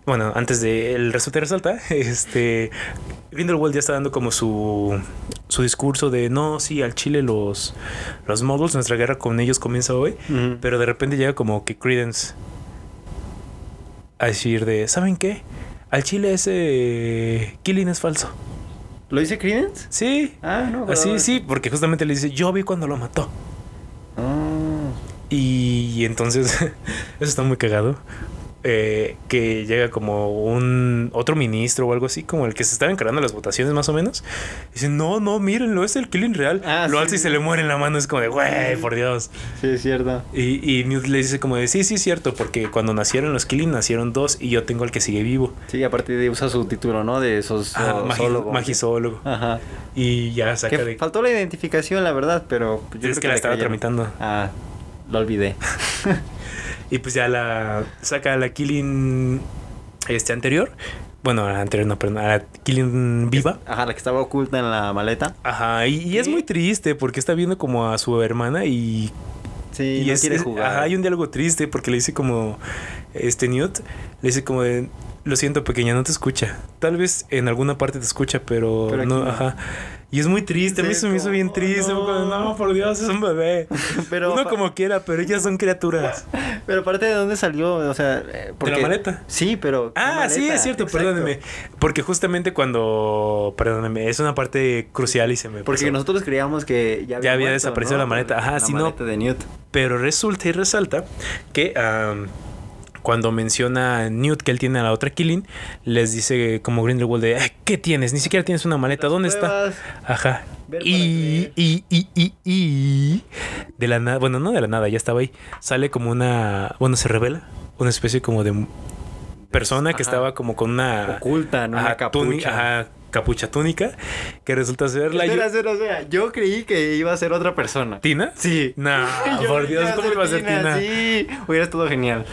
bueno, antes de el resulta y resalta, [laughs] este Grindelwald ya está dando como su su discurso de no, sí, al Chile los los nuestra guerra con ellos comienza hoy, pero de repente llega como que Credence a decir de, ¿saben qué? Al Chile ese Killing es falso. ¿Lo dice Credence? Sí. Ah, no. Así, sí, porque justamente le dice, yo vi cuando lo mató. Ah. Y entonces, [laughs] eso está muy cagado. Eh, que llega como un otro ministro o algo así, como el que se estaba encargando las votaciones más o menos. Dice, no, no, mírenlo, es el killing real. Ah, lo sí, alza y sí. se le muere en la mano, es como de, güey, por Dios. Sí, es cierto. Y, y Newt le dice como de, sí, sí, es cierto, porque cuando nacieron los killing nacieron dos y yo tengo el que sigue vivo. Sí, aparte de usa su título, ¿no? De esos Ah, magisólogo. Ajá. Y ya saca Que de... faltó la identificación, la verdad, pero yo creo es que la estaba tramitando. Ah, lo olvidé. [laughs] Y pues ya la saca la Killing este anterior. Bueno, la anterior no, perdón, a la Killing viva. Ajá, la que estaba oculta en la maleta. Ajá, y, y es muy triste porque está viendo como a su hermana y, Sí, y no es, quiere jugar. Ajá, hay un diálogo triste porque le dice como este Newt, le dice como de lo siento pequeña, no te escucha. Tal vez en alguna parte te escucha, pero, no, no. Y es muy triste, a mí se me hizo bien triste. no. No, por Dios, es un bebé. [laughs] Pero Uno como quiera, pero ellas son criaturas. [laughs] Pero aparte de dónde salió, o sea, eh, porque... la maleta? Sí, pero ¿qué Ah, sí, es cierto, Exacto. perdóneme. Porque justamente cuando. Perdóneme, es una parte crucial y se me. Porque pasó. nosotros creíamos que ya había, Ya había muerto, desaparecido ¿no? la maleta. Ajá, sí, no. de Newt. Pero resulta y resalta que cuando menciona a Newt que él tiene a la otra Killing, les dice como Grindelwald de "Ay, ¿qué tienes? Ni siquiera tienes una maleta, ¿dónde está? Ajá. Y, y, y, y, y de la nada, bueno, no de la nada, ya estaba ahí. Sale como una, bueno, se revela una especie como de persona que Ajá. estaba como con una Oculta, una ajá, capucha. túnica, ajá, capucha túnica, que resulta ser la Espera, ayu- espera, espera. Yo creí que iba a ser otra persona. ¿Tina? Sí. No, [laughs] por Dios, ¿cómo iba a ser Tina? Sí, hubiera estado genial.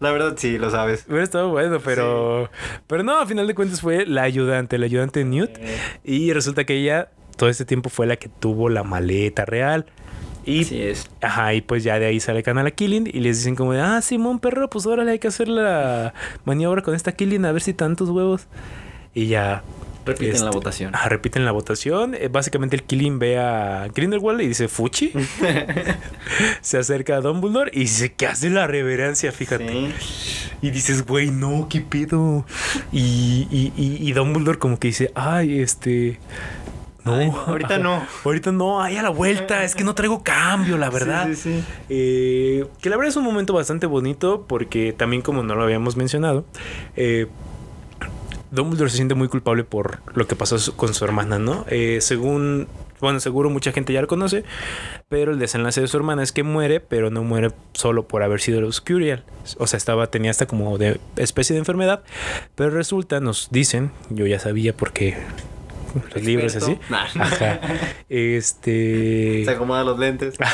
La verdad, sí, lo sabes. Hubiera estado bueno, pero. Pero no, a final de cuentas fue la ayudante, la ayudante Newt. Y resulta que ella todo este tiempo fue la que tuvo la maleta real. Y. Así es. Ajá, y pues ya de ahí sale Canal Killing y les dicen como de, ah, Simón, perro, pues ahora le hay que hacer la maniobra con esta Killing a ver si tantos huevos. Y ya. Repiten este, la votación. Ajá, repiten la votación. Eh, básicamente el Killing ve a Grindelwald y dice, Fuchi. [laughs] Se acerca a Dumbledore y dice que hace la reverencia, fíjate. Sí. Y dices, güey, no, qué pedo. Y, y, y, y Dumbledore como que dice, ay, este... No, Ay, ahorita no. Ahorita no, ay, a la vuelta. Es que no traigo cambio, la verdad. Sí, sí, sí. Eh, que la verdad es un momento bastante bonito porque también como no lo habíamos mencionado, eh, Dumbledore se siente muy culpable por lo que pasó con su hermana, ¿no? Eh, según, bueno, seguro mucha gente ya lo conoce, pero el desenlace de su hermana es que muere, pero no muere solo por haber sido Oscurial. O sea, estaba, tenía hasta como de especie de enfermedad, pero resulta, nos dicen, yo ya sabía porque los libros así. Nah. Ajá. Este. Se acomoda los lentes. [laughs]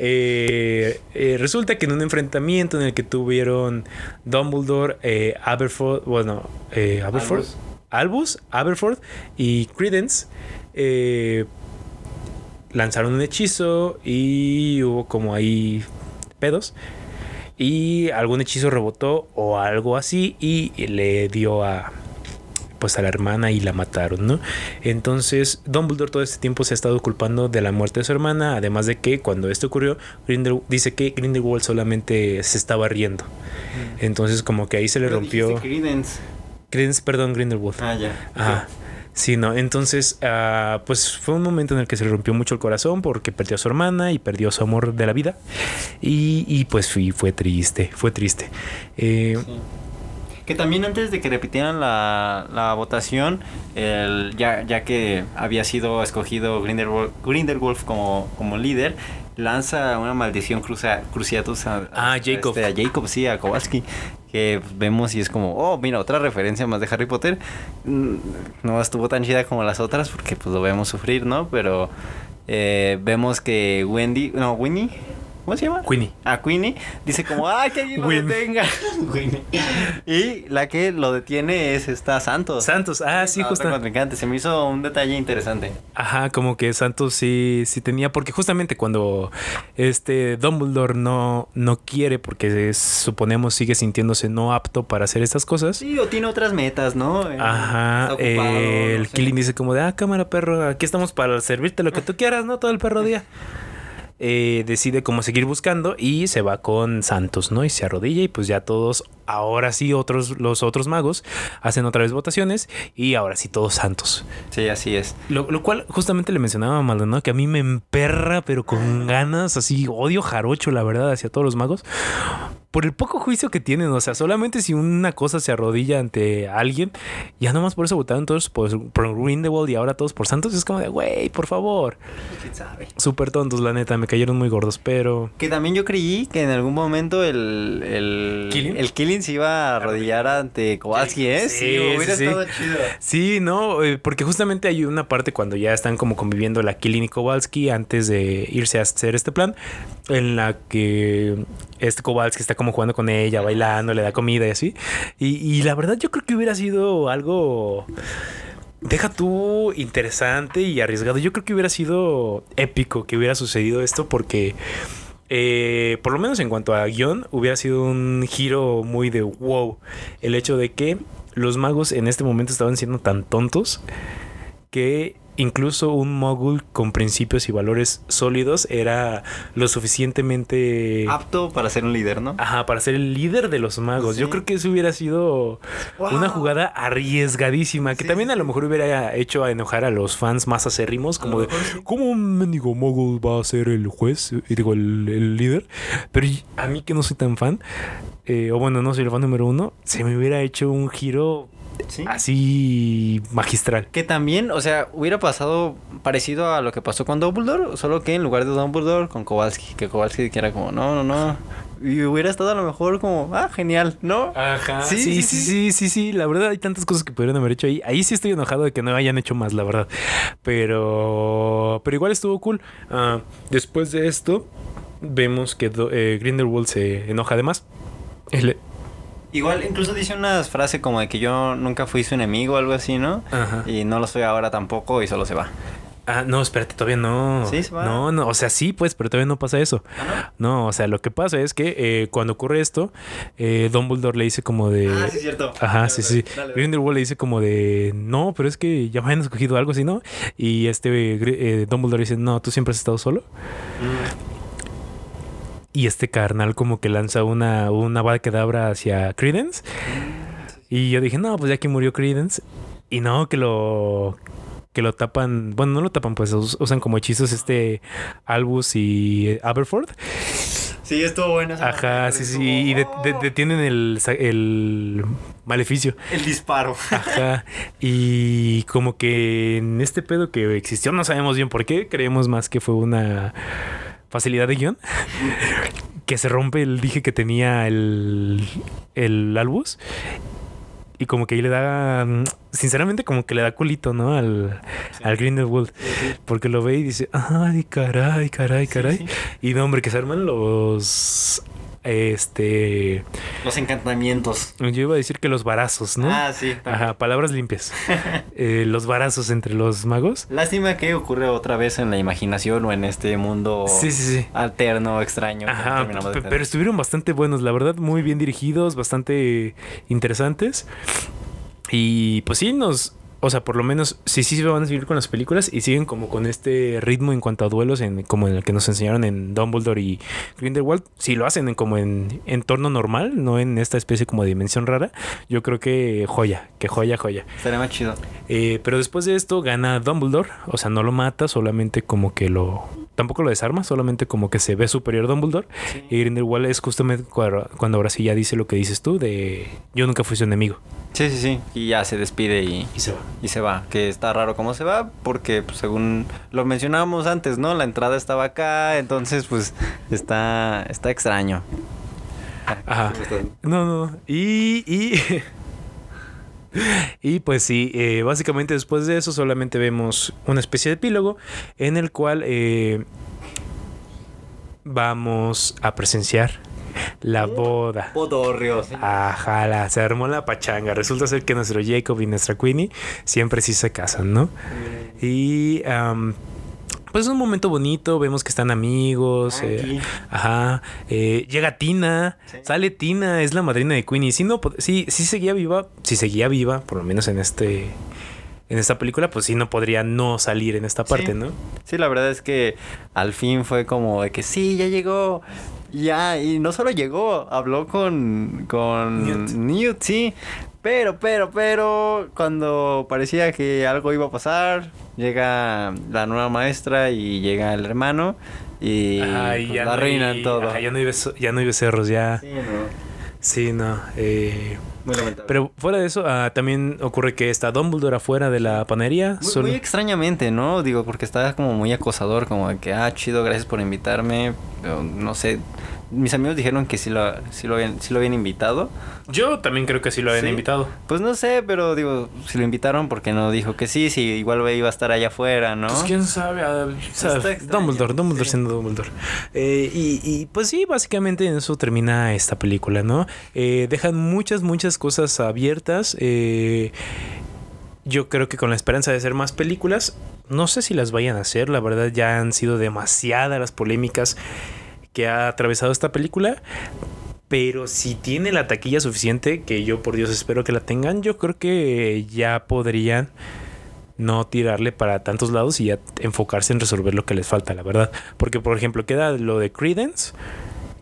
Eh, eh, resulta que en un enfrentamiento en el que tuvieron Dumbledore, eh, Aberforth, bueno, eh, Aberforth, Albus. Albus, Aberforth y Credence, lanzaron un hechizo y hubo como ahí pedos. Y algún hechizo rebotó o algo así y le dio a pues a la hermana y la mataron, ¿no? Entonces Dumbledore todo este tiempo se ha estado culpando de la muerte de su hermana, además de que cuando esto ocurrió, Grindel- dice que Grindelwald solamente se estaba riendo. Entonces como que ahí se le rompió... Credence. Credence, perdón, Grindelwald. Ah, ya. Ajá. Sí, no. Entonces, ah, pues fue un momento en el que se le rompió mucho el corazón porque perdió a su hermana y perdió su amor de la vida. Y, y pues fui, fue triste, fue triste. Eh, Sí. Que también antes de que repitieran la, la votación, el, ya, ya que había sido escogido Grindelwolf, Grindelwolf como, como líder, lanza una maldición cruza, cruciatus a, Ah, Jacob. este, a Jacob, sí, a Kowalski. Que vemos y es como, oh, mira, otra referencia más de Harry Potter. Mm, No estuvo tan chida como las otras porque pues lo vemos sufrir, ¿no? Pero eh, vemos que Wendy, no, Winnie, ¿cómo se llama? Queenie. a Queenie, dice como, ¡ay, que alguien lo Win. detenga! [laughs] Queenie. y la que lo detiene es esta Santos. Santos, ah, sí, La justo. Se me hizo un detalle interesante. Ajá, como que Santos sí, sí tenía, porque justamente cuando este Dumbledore no, no quiere, porque es- suponemos sigue sintiéndose no apto para hacer estas cosas. Sí, o tiene otras metas, ¿no? Eh, Ajá, ocupado, eh, no el sé. Killing dice como de, ah, cámara perro, aquí estamos para servirte lo que tú quieras, ¿no? Todo el perro día. Eh, decide como seguir buscando y se va con Santos, ¿no? Y se arrodilla y pues ya todos, ahora sí, otros, los otros magos hacen otra vez votaciones y ahora sí todos Santos. Sí, así es. Lo, lo cual justamente le mencionaba a Maldonado que a mí me emperra, pero con ganas, así odio jarocho, la verdad, hacia todos los magos. Por el poco juicio que tienen, o sea, solamente si una cosa se arrodilla ante alguien, ya nomás por eso votaron todos por, por Grindelwald y ahora todos por Santos, es como de, güey, por favor. ¿Quién sabe? Súper tontos, la neta, me cayeron muy gordos, pero... Que también yo creí que en algún momento el... El ¿Killing? el Killing se iba a arrodillar ante Kowalski, ¿eh? Sí, hubiera sí, sí. estado chido. Sí, no, eh, porque justamente hay una parte cuando ya están como conviviendo la Killing y Kowalski antes de irse a hacer este plan, en la que este Kowalski está como jugando con ella, bailando, le da comida y así. Y, y la verdad yo creo que hubiera sido algo... Deja tú interesante y arriesgado. Yo creo que hubiera sido épico que hubiera sucedido esto porque... eh, por lo menos en cuanto a guion, hubiera sido un giro muy de wow. El hecho de que los magos en este momento estaban siendo tan tontos que incluso un mogul con principios y valores sólidos era lo suficientemente Apto para ser un líder, ¿no? Ajá, para ser el líder de los magos. Yo creo que eso hubiera sido Wow. una jugada arriesgadísima que Sí, también a lo mejor hubiera hecho a enojar a los fans más acérrimos, como de. ¿cómo un mendigo mogul va a ser el juez? Y digo, el, el líder. Pero a mí que no soy tan fan, eh, o bueno, no soy el fan número uno, se me hubiera hecho un giro Sí. así magistral. Que también, o sea, hubiera pasado parecido a lo que pasó con Dumbledore, solo que en lugar de Dumbledore, con Kowalski. Que Kowalski dijera como, no, no, no. Y hubiera estado a lo mejor como, ah, genial, ¿no? Ajá. Sí, Sí, sí, sí, sí, sí, sí, La verdad, hay tantas cosas que pudieron haber hecho ahí. Ahí sí estoy enojado de que no hayan hecho más, la verdad. Pero, pero igual estuvo cool. Ah, después de esto, vemos que Do- eh, Grindelwald se enoja además. Él- Igual, incluso dice una frase como de que yo nunca fui su enemigo o algo así, ¿no? Ajá. Y no lo soy ahora tampoco y solo se va. Ah, no, espérate, todavía no. Sí, se va. No, no, o sea, sí, pues, pero todavía no pasa eso. ¿Ah, No, o sea, lo que pasa es que eh, cuando ocurre esto, eh, Dumbledore le dice como de... Ah, sí, cierto. Ajá, Dale, sí, dale, sí. dale. Grindelwald le dice como de, no, pero es que ya me han escogido algo así, ¿no? Y este Gri- eh, Dumbledore dice, no, tú siempre has estado solo. Mm. Y este carnal como que lanza una, una que hacia Credence. Y yo dije, no, pues ya que murió Credence. Y no, que lo... Que lo tapan, bueno, no lo tapan, pues us- usan como hechizos este Albus y eh, Aberford. Sí, estuvo bueno. Ajá, sí, sí. Y de- de- ¡Oh! detienen el, el maleficio. El disparo. Ajá. Y como que en este pedo que existió, no sabemos bien por qué, creemos más que fue una facilidad de guion. que se rompe el dije que tenía el, el Albus. Y como que ahí le da, mm, sinceramente, como que le da culito, ¿no? Al, al Grindelwald. Porque lo ve y dice, ay, caray, caray, caray. sí. Y no, hombre, que se arman los, este, Los encantamientos. yo iba a decir que los varazos, ¿no? Ah, sí. Ajá, palabras limpias. [laughs] Eh, los varazos entre los magos. Lástima que ocurre otra vez en la imaginación o en este mundo Sí, sí, sí. alterno, extraño. Ajá, de pero estuvieron bastante buenos, la verdad, muy bien dirigidos, bastante interesantes. Y pues sí, nos, o sea, por lo menos, si sí se van a seguir con las películas y siguen como con este ritmo en cuanto a duelos, en, como en el que nos enseñaron en Dumbledore y Grindelwald, si lo hacen en, como en entorno normal, no en esta especie como de dimensión rara, yo creo que joya, que joya, joya. Estaría más chido. Eh, pero después de esto gana Dumbledore, o sea, no lo mata, solamente como que lo... Tampoco lo desarma, solamente como que se ve superior Dumbledore. Y Grindelwald es justamente cuando, cuando ahora sí ya dice lo que dices tú de yo nunca fui su enemigo. Sí, sí, sí. Y ya se despide y, Y se va. y se va. Que está raro cómo se va, porque pues, según lo mencionábamos antes, ¿no? La entrada estaba acá, entonces pues está, está extraño. Ajá. No, no. Y. Y, [laughs] y pues sí, eh, básicamente después de eso solamente vemos una especie de epílogo en el cual eh, vamos a presenciar la boda. Podorrio. Ajá, la- se armó la pachanga. Resulta ser que nuestro Jacob y nuestra Queenie siempre sí se casan, ¿no? Y pues es un momento bonito, vemos que están amigos. eh, ajá. eh, llega Tina, Sí. sale Tina, es la madrina de Queenie. Sí, no, pod- sí, sí seguía viva, si seguía viva, por lo menos en este. En esta película, pues sí no podría no salir en esta parte, Sí. ¿no? Sí, la verdad es que al fin fue como de que sí, ya llegó. Ya, y no solo llegó, habló con, con Newt. Newt. sí. Pero, pero, pero, cuando parecía que algo iba a pasar, llega la nueva maestra y llega el hermano y pues, ya la no hay- todo. ajá, ya no hay beso- ya no hay becerros, ya. Sí, no. Sí, no. eh, Muy lamentable. Pero fuera de eso, ah, también ocurre que está Dumbledore afuera de la panadería. Muy, solo- muy extrañamente, ¿no? Digo, porque está como muy acosador, como de que, ah, chido, gracias por invitarme. Pero no sé, mis amigos dijeron que sí lo, sí lo, habían, sí lo habían invitado. Yo también creo que sí lo habían Sí. invitado. Pues no sé, pero digo, si lo invitaron, porque no dijo que sí? Si igual iba a estar allá afuera, ¿no? Pues quién sabe, ah, Dumbledore, Dumbledore sí. siendo Dumbledore. Eh, y, y, pues sí, básicamente en eso termina esta película, ¿no? Eh, dejan muchas, muchas cosas abiertas. eh, yo creo que con la esperanza de hacer más películas, no sé si las vayan a hacer, la verdad ya han sido demasiadas las polémicas que ha atravesado esta película. Pero si tiene la taquilla suficiente, que yo por Dios espero que la tengan, yo creo que ya podrían no tirarle para tantos lados y ya enfocarse en resolver lo que les falta, la verdad. Porque, por ejemplo, queda lo de Credence.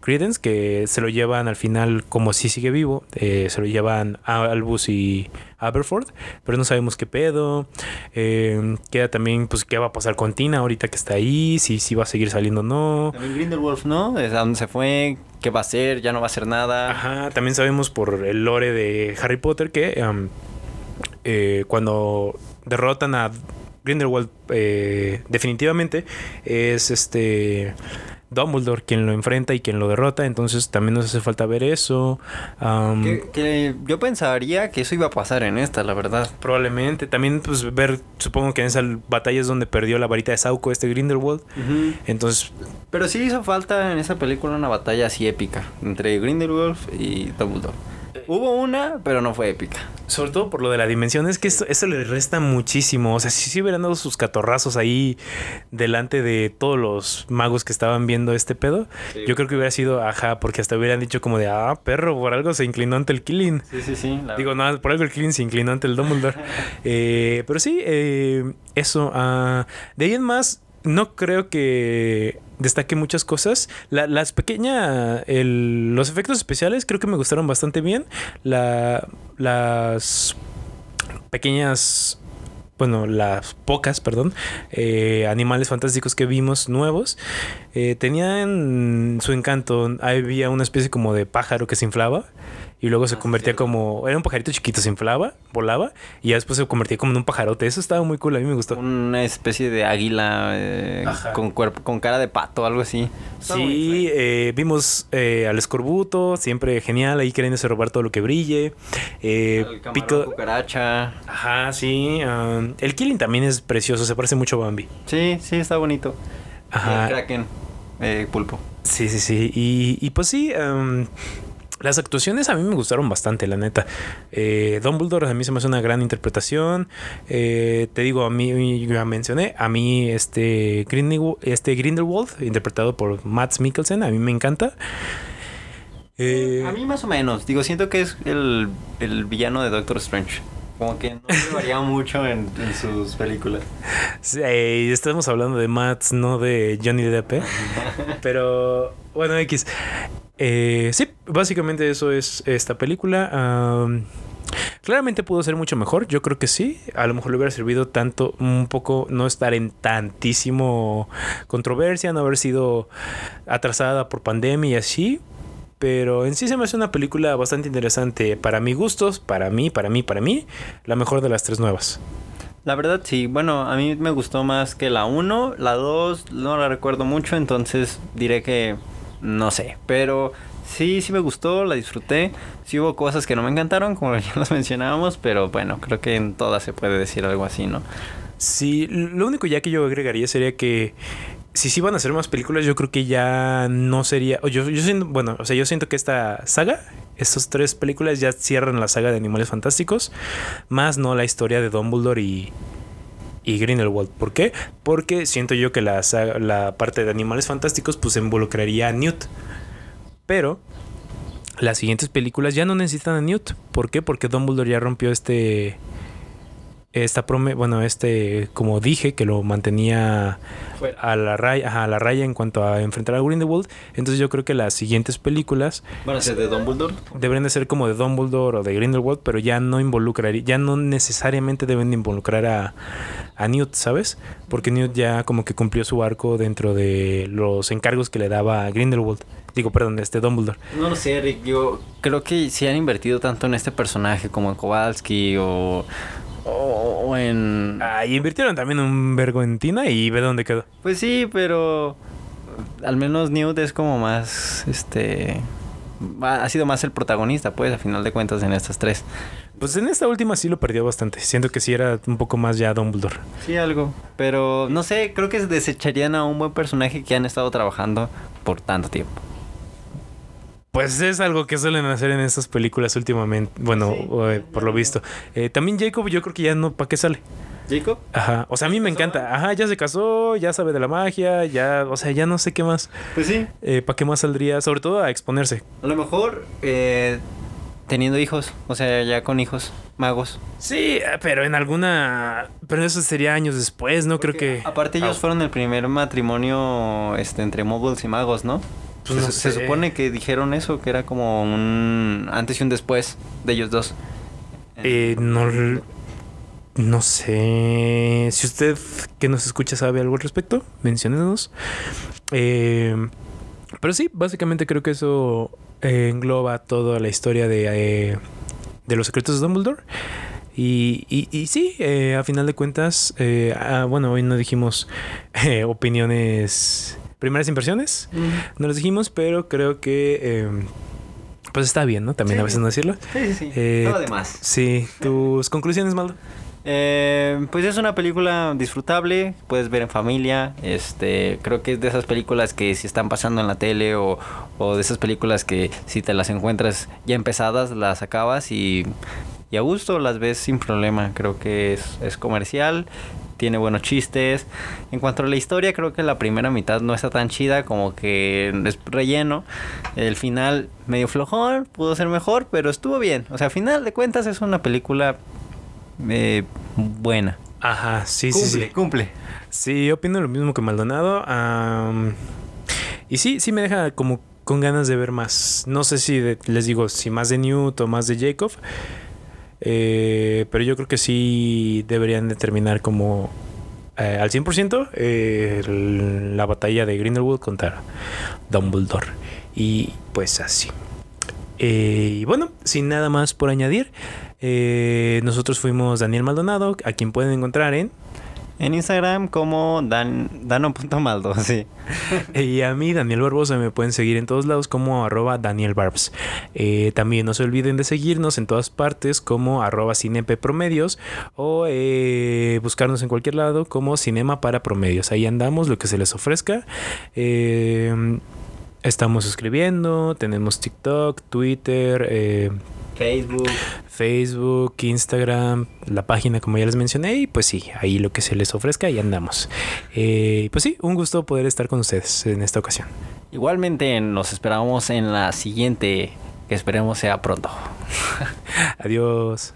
Credence, que se lo llevan al final como si sigue vivo, eh, se lo llevan a Albus y Aberford, pero no sabemos qué pedo. Eh, queda también, pues, qué va a pasar con Tina ahorita que está ahí, si, si va a seguir saliendo o no. También Grindelwolf, ¿no? ¿Es a dónde se fue? ¿Qué va a hacer? ¿Ya no va a hacer nada? Ajá, también sabemos por el lore de Harry Potter que um, eh, cuando derrotan a Grindelwald eh, definitivamente es este Dumbledore quien lo enfrenta y quien lo derrota, entonces también nos hace falta ver eso. Um, Que, que yo pensaría que eso iba a pasar en esta, la verdad. Probablemente también pues ver, supongo que en esa batalla es donde perdió la varita de Sauco este Grindelwald. Entonces, Pero sí hizo falta en esa película una batalla así épica entre Grindelwolf y Dumbledore. Hubo una, pero no fue épica. Sobre todo por lo de la dimensión, es que esto, esto le resta muchísimo. O sea, si se hubieran dado sus catorrazos ahí delante de todos los magos que estaban viendo este pedo, Sí. yo creo que hubiera sido ajá, porque hasta hubieran dicho como de, ah, perro, por algo se inclinó ante el Killing. Sí, sí, sí. la- Digo, no, por algo el Killing se inclinó ante el Dumbledore. [laughs] Eh, pero sí, eh, eso. ah, de ahí en más, no creo que destaque muchas cosas. La- las pequeñas, los efectos especiales creo que me gustaron bastante bien. La, las pequeñas bueno, las pocas, perdón, eh, animales fantásticos que vimos nuevos, eh, tenían su encanto. Había una especie como de pájaro que se inflaba y luego se Ah, convertía como... Era un pajarito chiquito, se inflaba, volaba y ya después se convertía como en un pajarote. Eso estaba muy cool, a mí me gustó. Una especie de águila eh, Ajá. con cuerpo, con cara de pato, algo así. Sí, eh, vimos eh, al escorbuto, siempre genial, ahí queriéndose robar todo lo que brille. Eh, El pico... cucaracha. Ajá, sí. um, el Killing también es precioso, se parece mucho a Bambi. Sí, sí, está bonito. Y Ajá. El kraken. eh, pulpo. Sí, sí, sí. Y, y pues sí, las actuaciones a mí me gustaron bastante, la neta. Eh, Dumbledore a mí se me hace una gran interpretación. Eh, te digo, a mí, ya mencioné, a mí este, Grindelwald, este Grindelwald, interpretado por Matt Mikkelsen, a mí me encanta. Eh, A mí más o menos. Digo, siento que es el, el villano de Doctor Strange. Como que no se varía mucho en, en sus películas. Sí, estamos hablando de Mats, no de Johnny Depp. ¿eh? [laughs] Pero bueno, X. Eh, sí, básicamente eso es esta película. Am, claramente pudo ser mucho mejor, yo creo que sí. A lo mejor le hubiera servido tanto, un poco, no estar en tantísimo controversia, no haber sido atrasada por pandemia y así. Pero en sí se me hace una película bastante interesante para mis gustos, para mí, para mí, para mí. La mejor de las tres nuevas. La verdad sí, bueno, a mí me gustó más que la 1, la 2 no la recuerdo mucho, entonces diré que no sé, pero sí, sí me gustó, la disfruté, sí hubo cosas que no me encantaron, como [laughs] ya las mencionábamos, pero bueno, creo que en todas se puede decir algo así, ¿no? Sí, lo único ya que yo agregaría sería que si sí van a hacer más películas, yo creo que ya no sería. Yo, yo siento, bueno, o sea, yo siento que esta saga, estas tres películas ya cierran la saga de Animales Fantásticos, más no la historia de Dumbledore y, y Grindelwald. ¿Por qué? Porque siento yo que la, saga- la parte de Animales Fantásticos pues involucraría a Newt. Pero las siguientes películas ya no necesitan a Newt. ¿Por qué? Porque Dumbledore ya rompió este esta prome bueno, este como dije que lo mantenía a la raya, ajá, a la raya en cuanto a enfrentar a Grindelwald. Entonces yo creo que las siguientes películas Bueno, ¿es de Dumbledore? deberían de ser como de Dumbledore o de Grindelwald, pero ya no involucraría, ya no necesariamente deben de involucrar a, a Newt, ¿sabes? Porque Newt ya como que cumplió su arco dentro de los encargos que le daba a Grindelwald. Digo, perdón, este Dumbledore. No lo sé, Rick. Yo creo que si han invertido tanto en este personaje como en Kowalski o, o, o en... Ah, y invirtieron también un vergo en Tina y ve dónde quedó. Pues sí, pero al menos Newt es como más, este... ha sido más el protagonista, pues, a final de cuentas, en estas tres. Pues en esta última sí lo perdió bastante. Siento que sí era un poco más ya Dumbledore. Sí, algo. Pero no sé, creo que desecharían a un buen personaje que han estado trabajando por tanto tiempo. Pues es algo que suelen hacer en estas películas últimamente. Bueno, Sí. eh, por lo visto. Eh, también Jacob, yo creo que ya no, ¿para qué sale? ¿Jacob? Ajá. O sea, a mí me casó? encanta. Ajá, ya se casó, ya sabe de la magia, ya, o sea, ya no sé qué más. Pues sí. ¿Para qué más saldría? Sobre todo a exponerse. A lo mejor eh, teniendo hijos, o sea, ya con hijos, magos. Sí, eh, pero en alguna. Pero eso sería años después, ¿no? Creo que. Aparte ellos fueron el primer matrimonio este, entre moguls y magos, ¿no? Pues no se, supone que dijeron eso, que era como un antes y un después de ellos dos. Eh, no. No sé. Si usted que nos escucha sabe algo al respecto, menciónenos. Eh, pero sí, básicamente creo que eso eh, engloba toda la historia de, eh, de los secretos de Dumbledore. Y, y, y sí, eh, a final de cuentas, eh, ah, bueno, hoy no dijimos [laughs] eh, opiniones, primeras impresiones, no las dijimos, pero creo que eh, pues está bien, ¿no? También Sí. a veces no decirlo. Sí, sí, sí. Eh, Todo de más. Sí, tus conclusiones, Maldo. [laughs] Eh, pues es una película disfrutable, puedes ver en familia. Este, creo que es de esas películas que si están pasando en la tele o, o de esas películas que si te las encuentras ya empezadas, las acabas y, y a gusto las ves sin problema. Creo que es, es comercial, tiene buenos chistes. En cuanto a la historia, creo que la primera mitad no está tan chida, como que es relleno. El final medio flojón, pudo ser mejor, pero estuvo bien. O sea, a final de cuentas es una película eh, buena. Ajá, sí, sí, sí. cumple. Sí, yo opino lo mismo que Maldonado. y sí, sí me deja como con ganas de ver más. No sé si de- les digo, si más de Newt o más de Jacob. Eh, pero yo creo que sí deberían de terminar como eh, al 100% eh, la batalla de Grindelwald contra Dumbledore. Y pues así. Y bueno, sin nada más por añadir, nosotros fuimos Daniel Maldonado, a quien pueden encontrar en En Instagram como dan, dano.maldo, [laughs] sí. Y a mí, Daniel Barbosa, me pueden seguir en todos lados como arroba Daniel Barbs. Eh, también no se olviden de seguirnos en todas partes como arroba Cinepe Promedios o eh, buscarnos en cualquier lado como Cinema para Promedios. Ahí andamos, lo que se les ofrezca. Eh, estamos escribiendo, tenemos TikTok, Twitter, eh, Facebook. Facebook, Instagram, la página como ya les mencioné y pues sí, ahí lo que se les ofrezca y andamos. Eh, pues sí, un gusto poder estar con ustedes en esta ocasión. Igualmente nos esperamos en la siguiente, que esperemos sea pronto. [laughs] Adiós.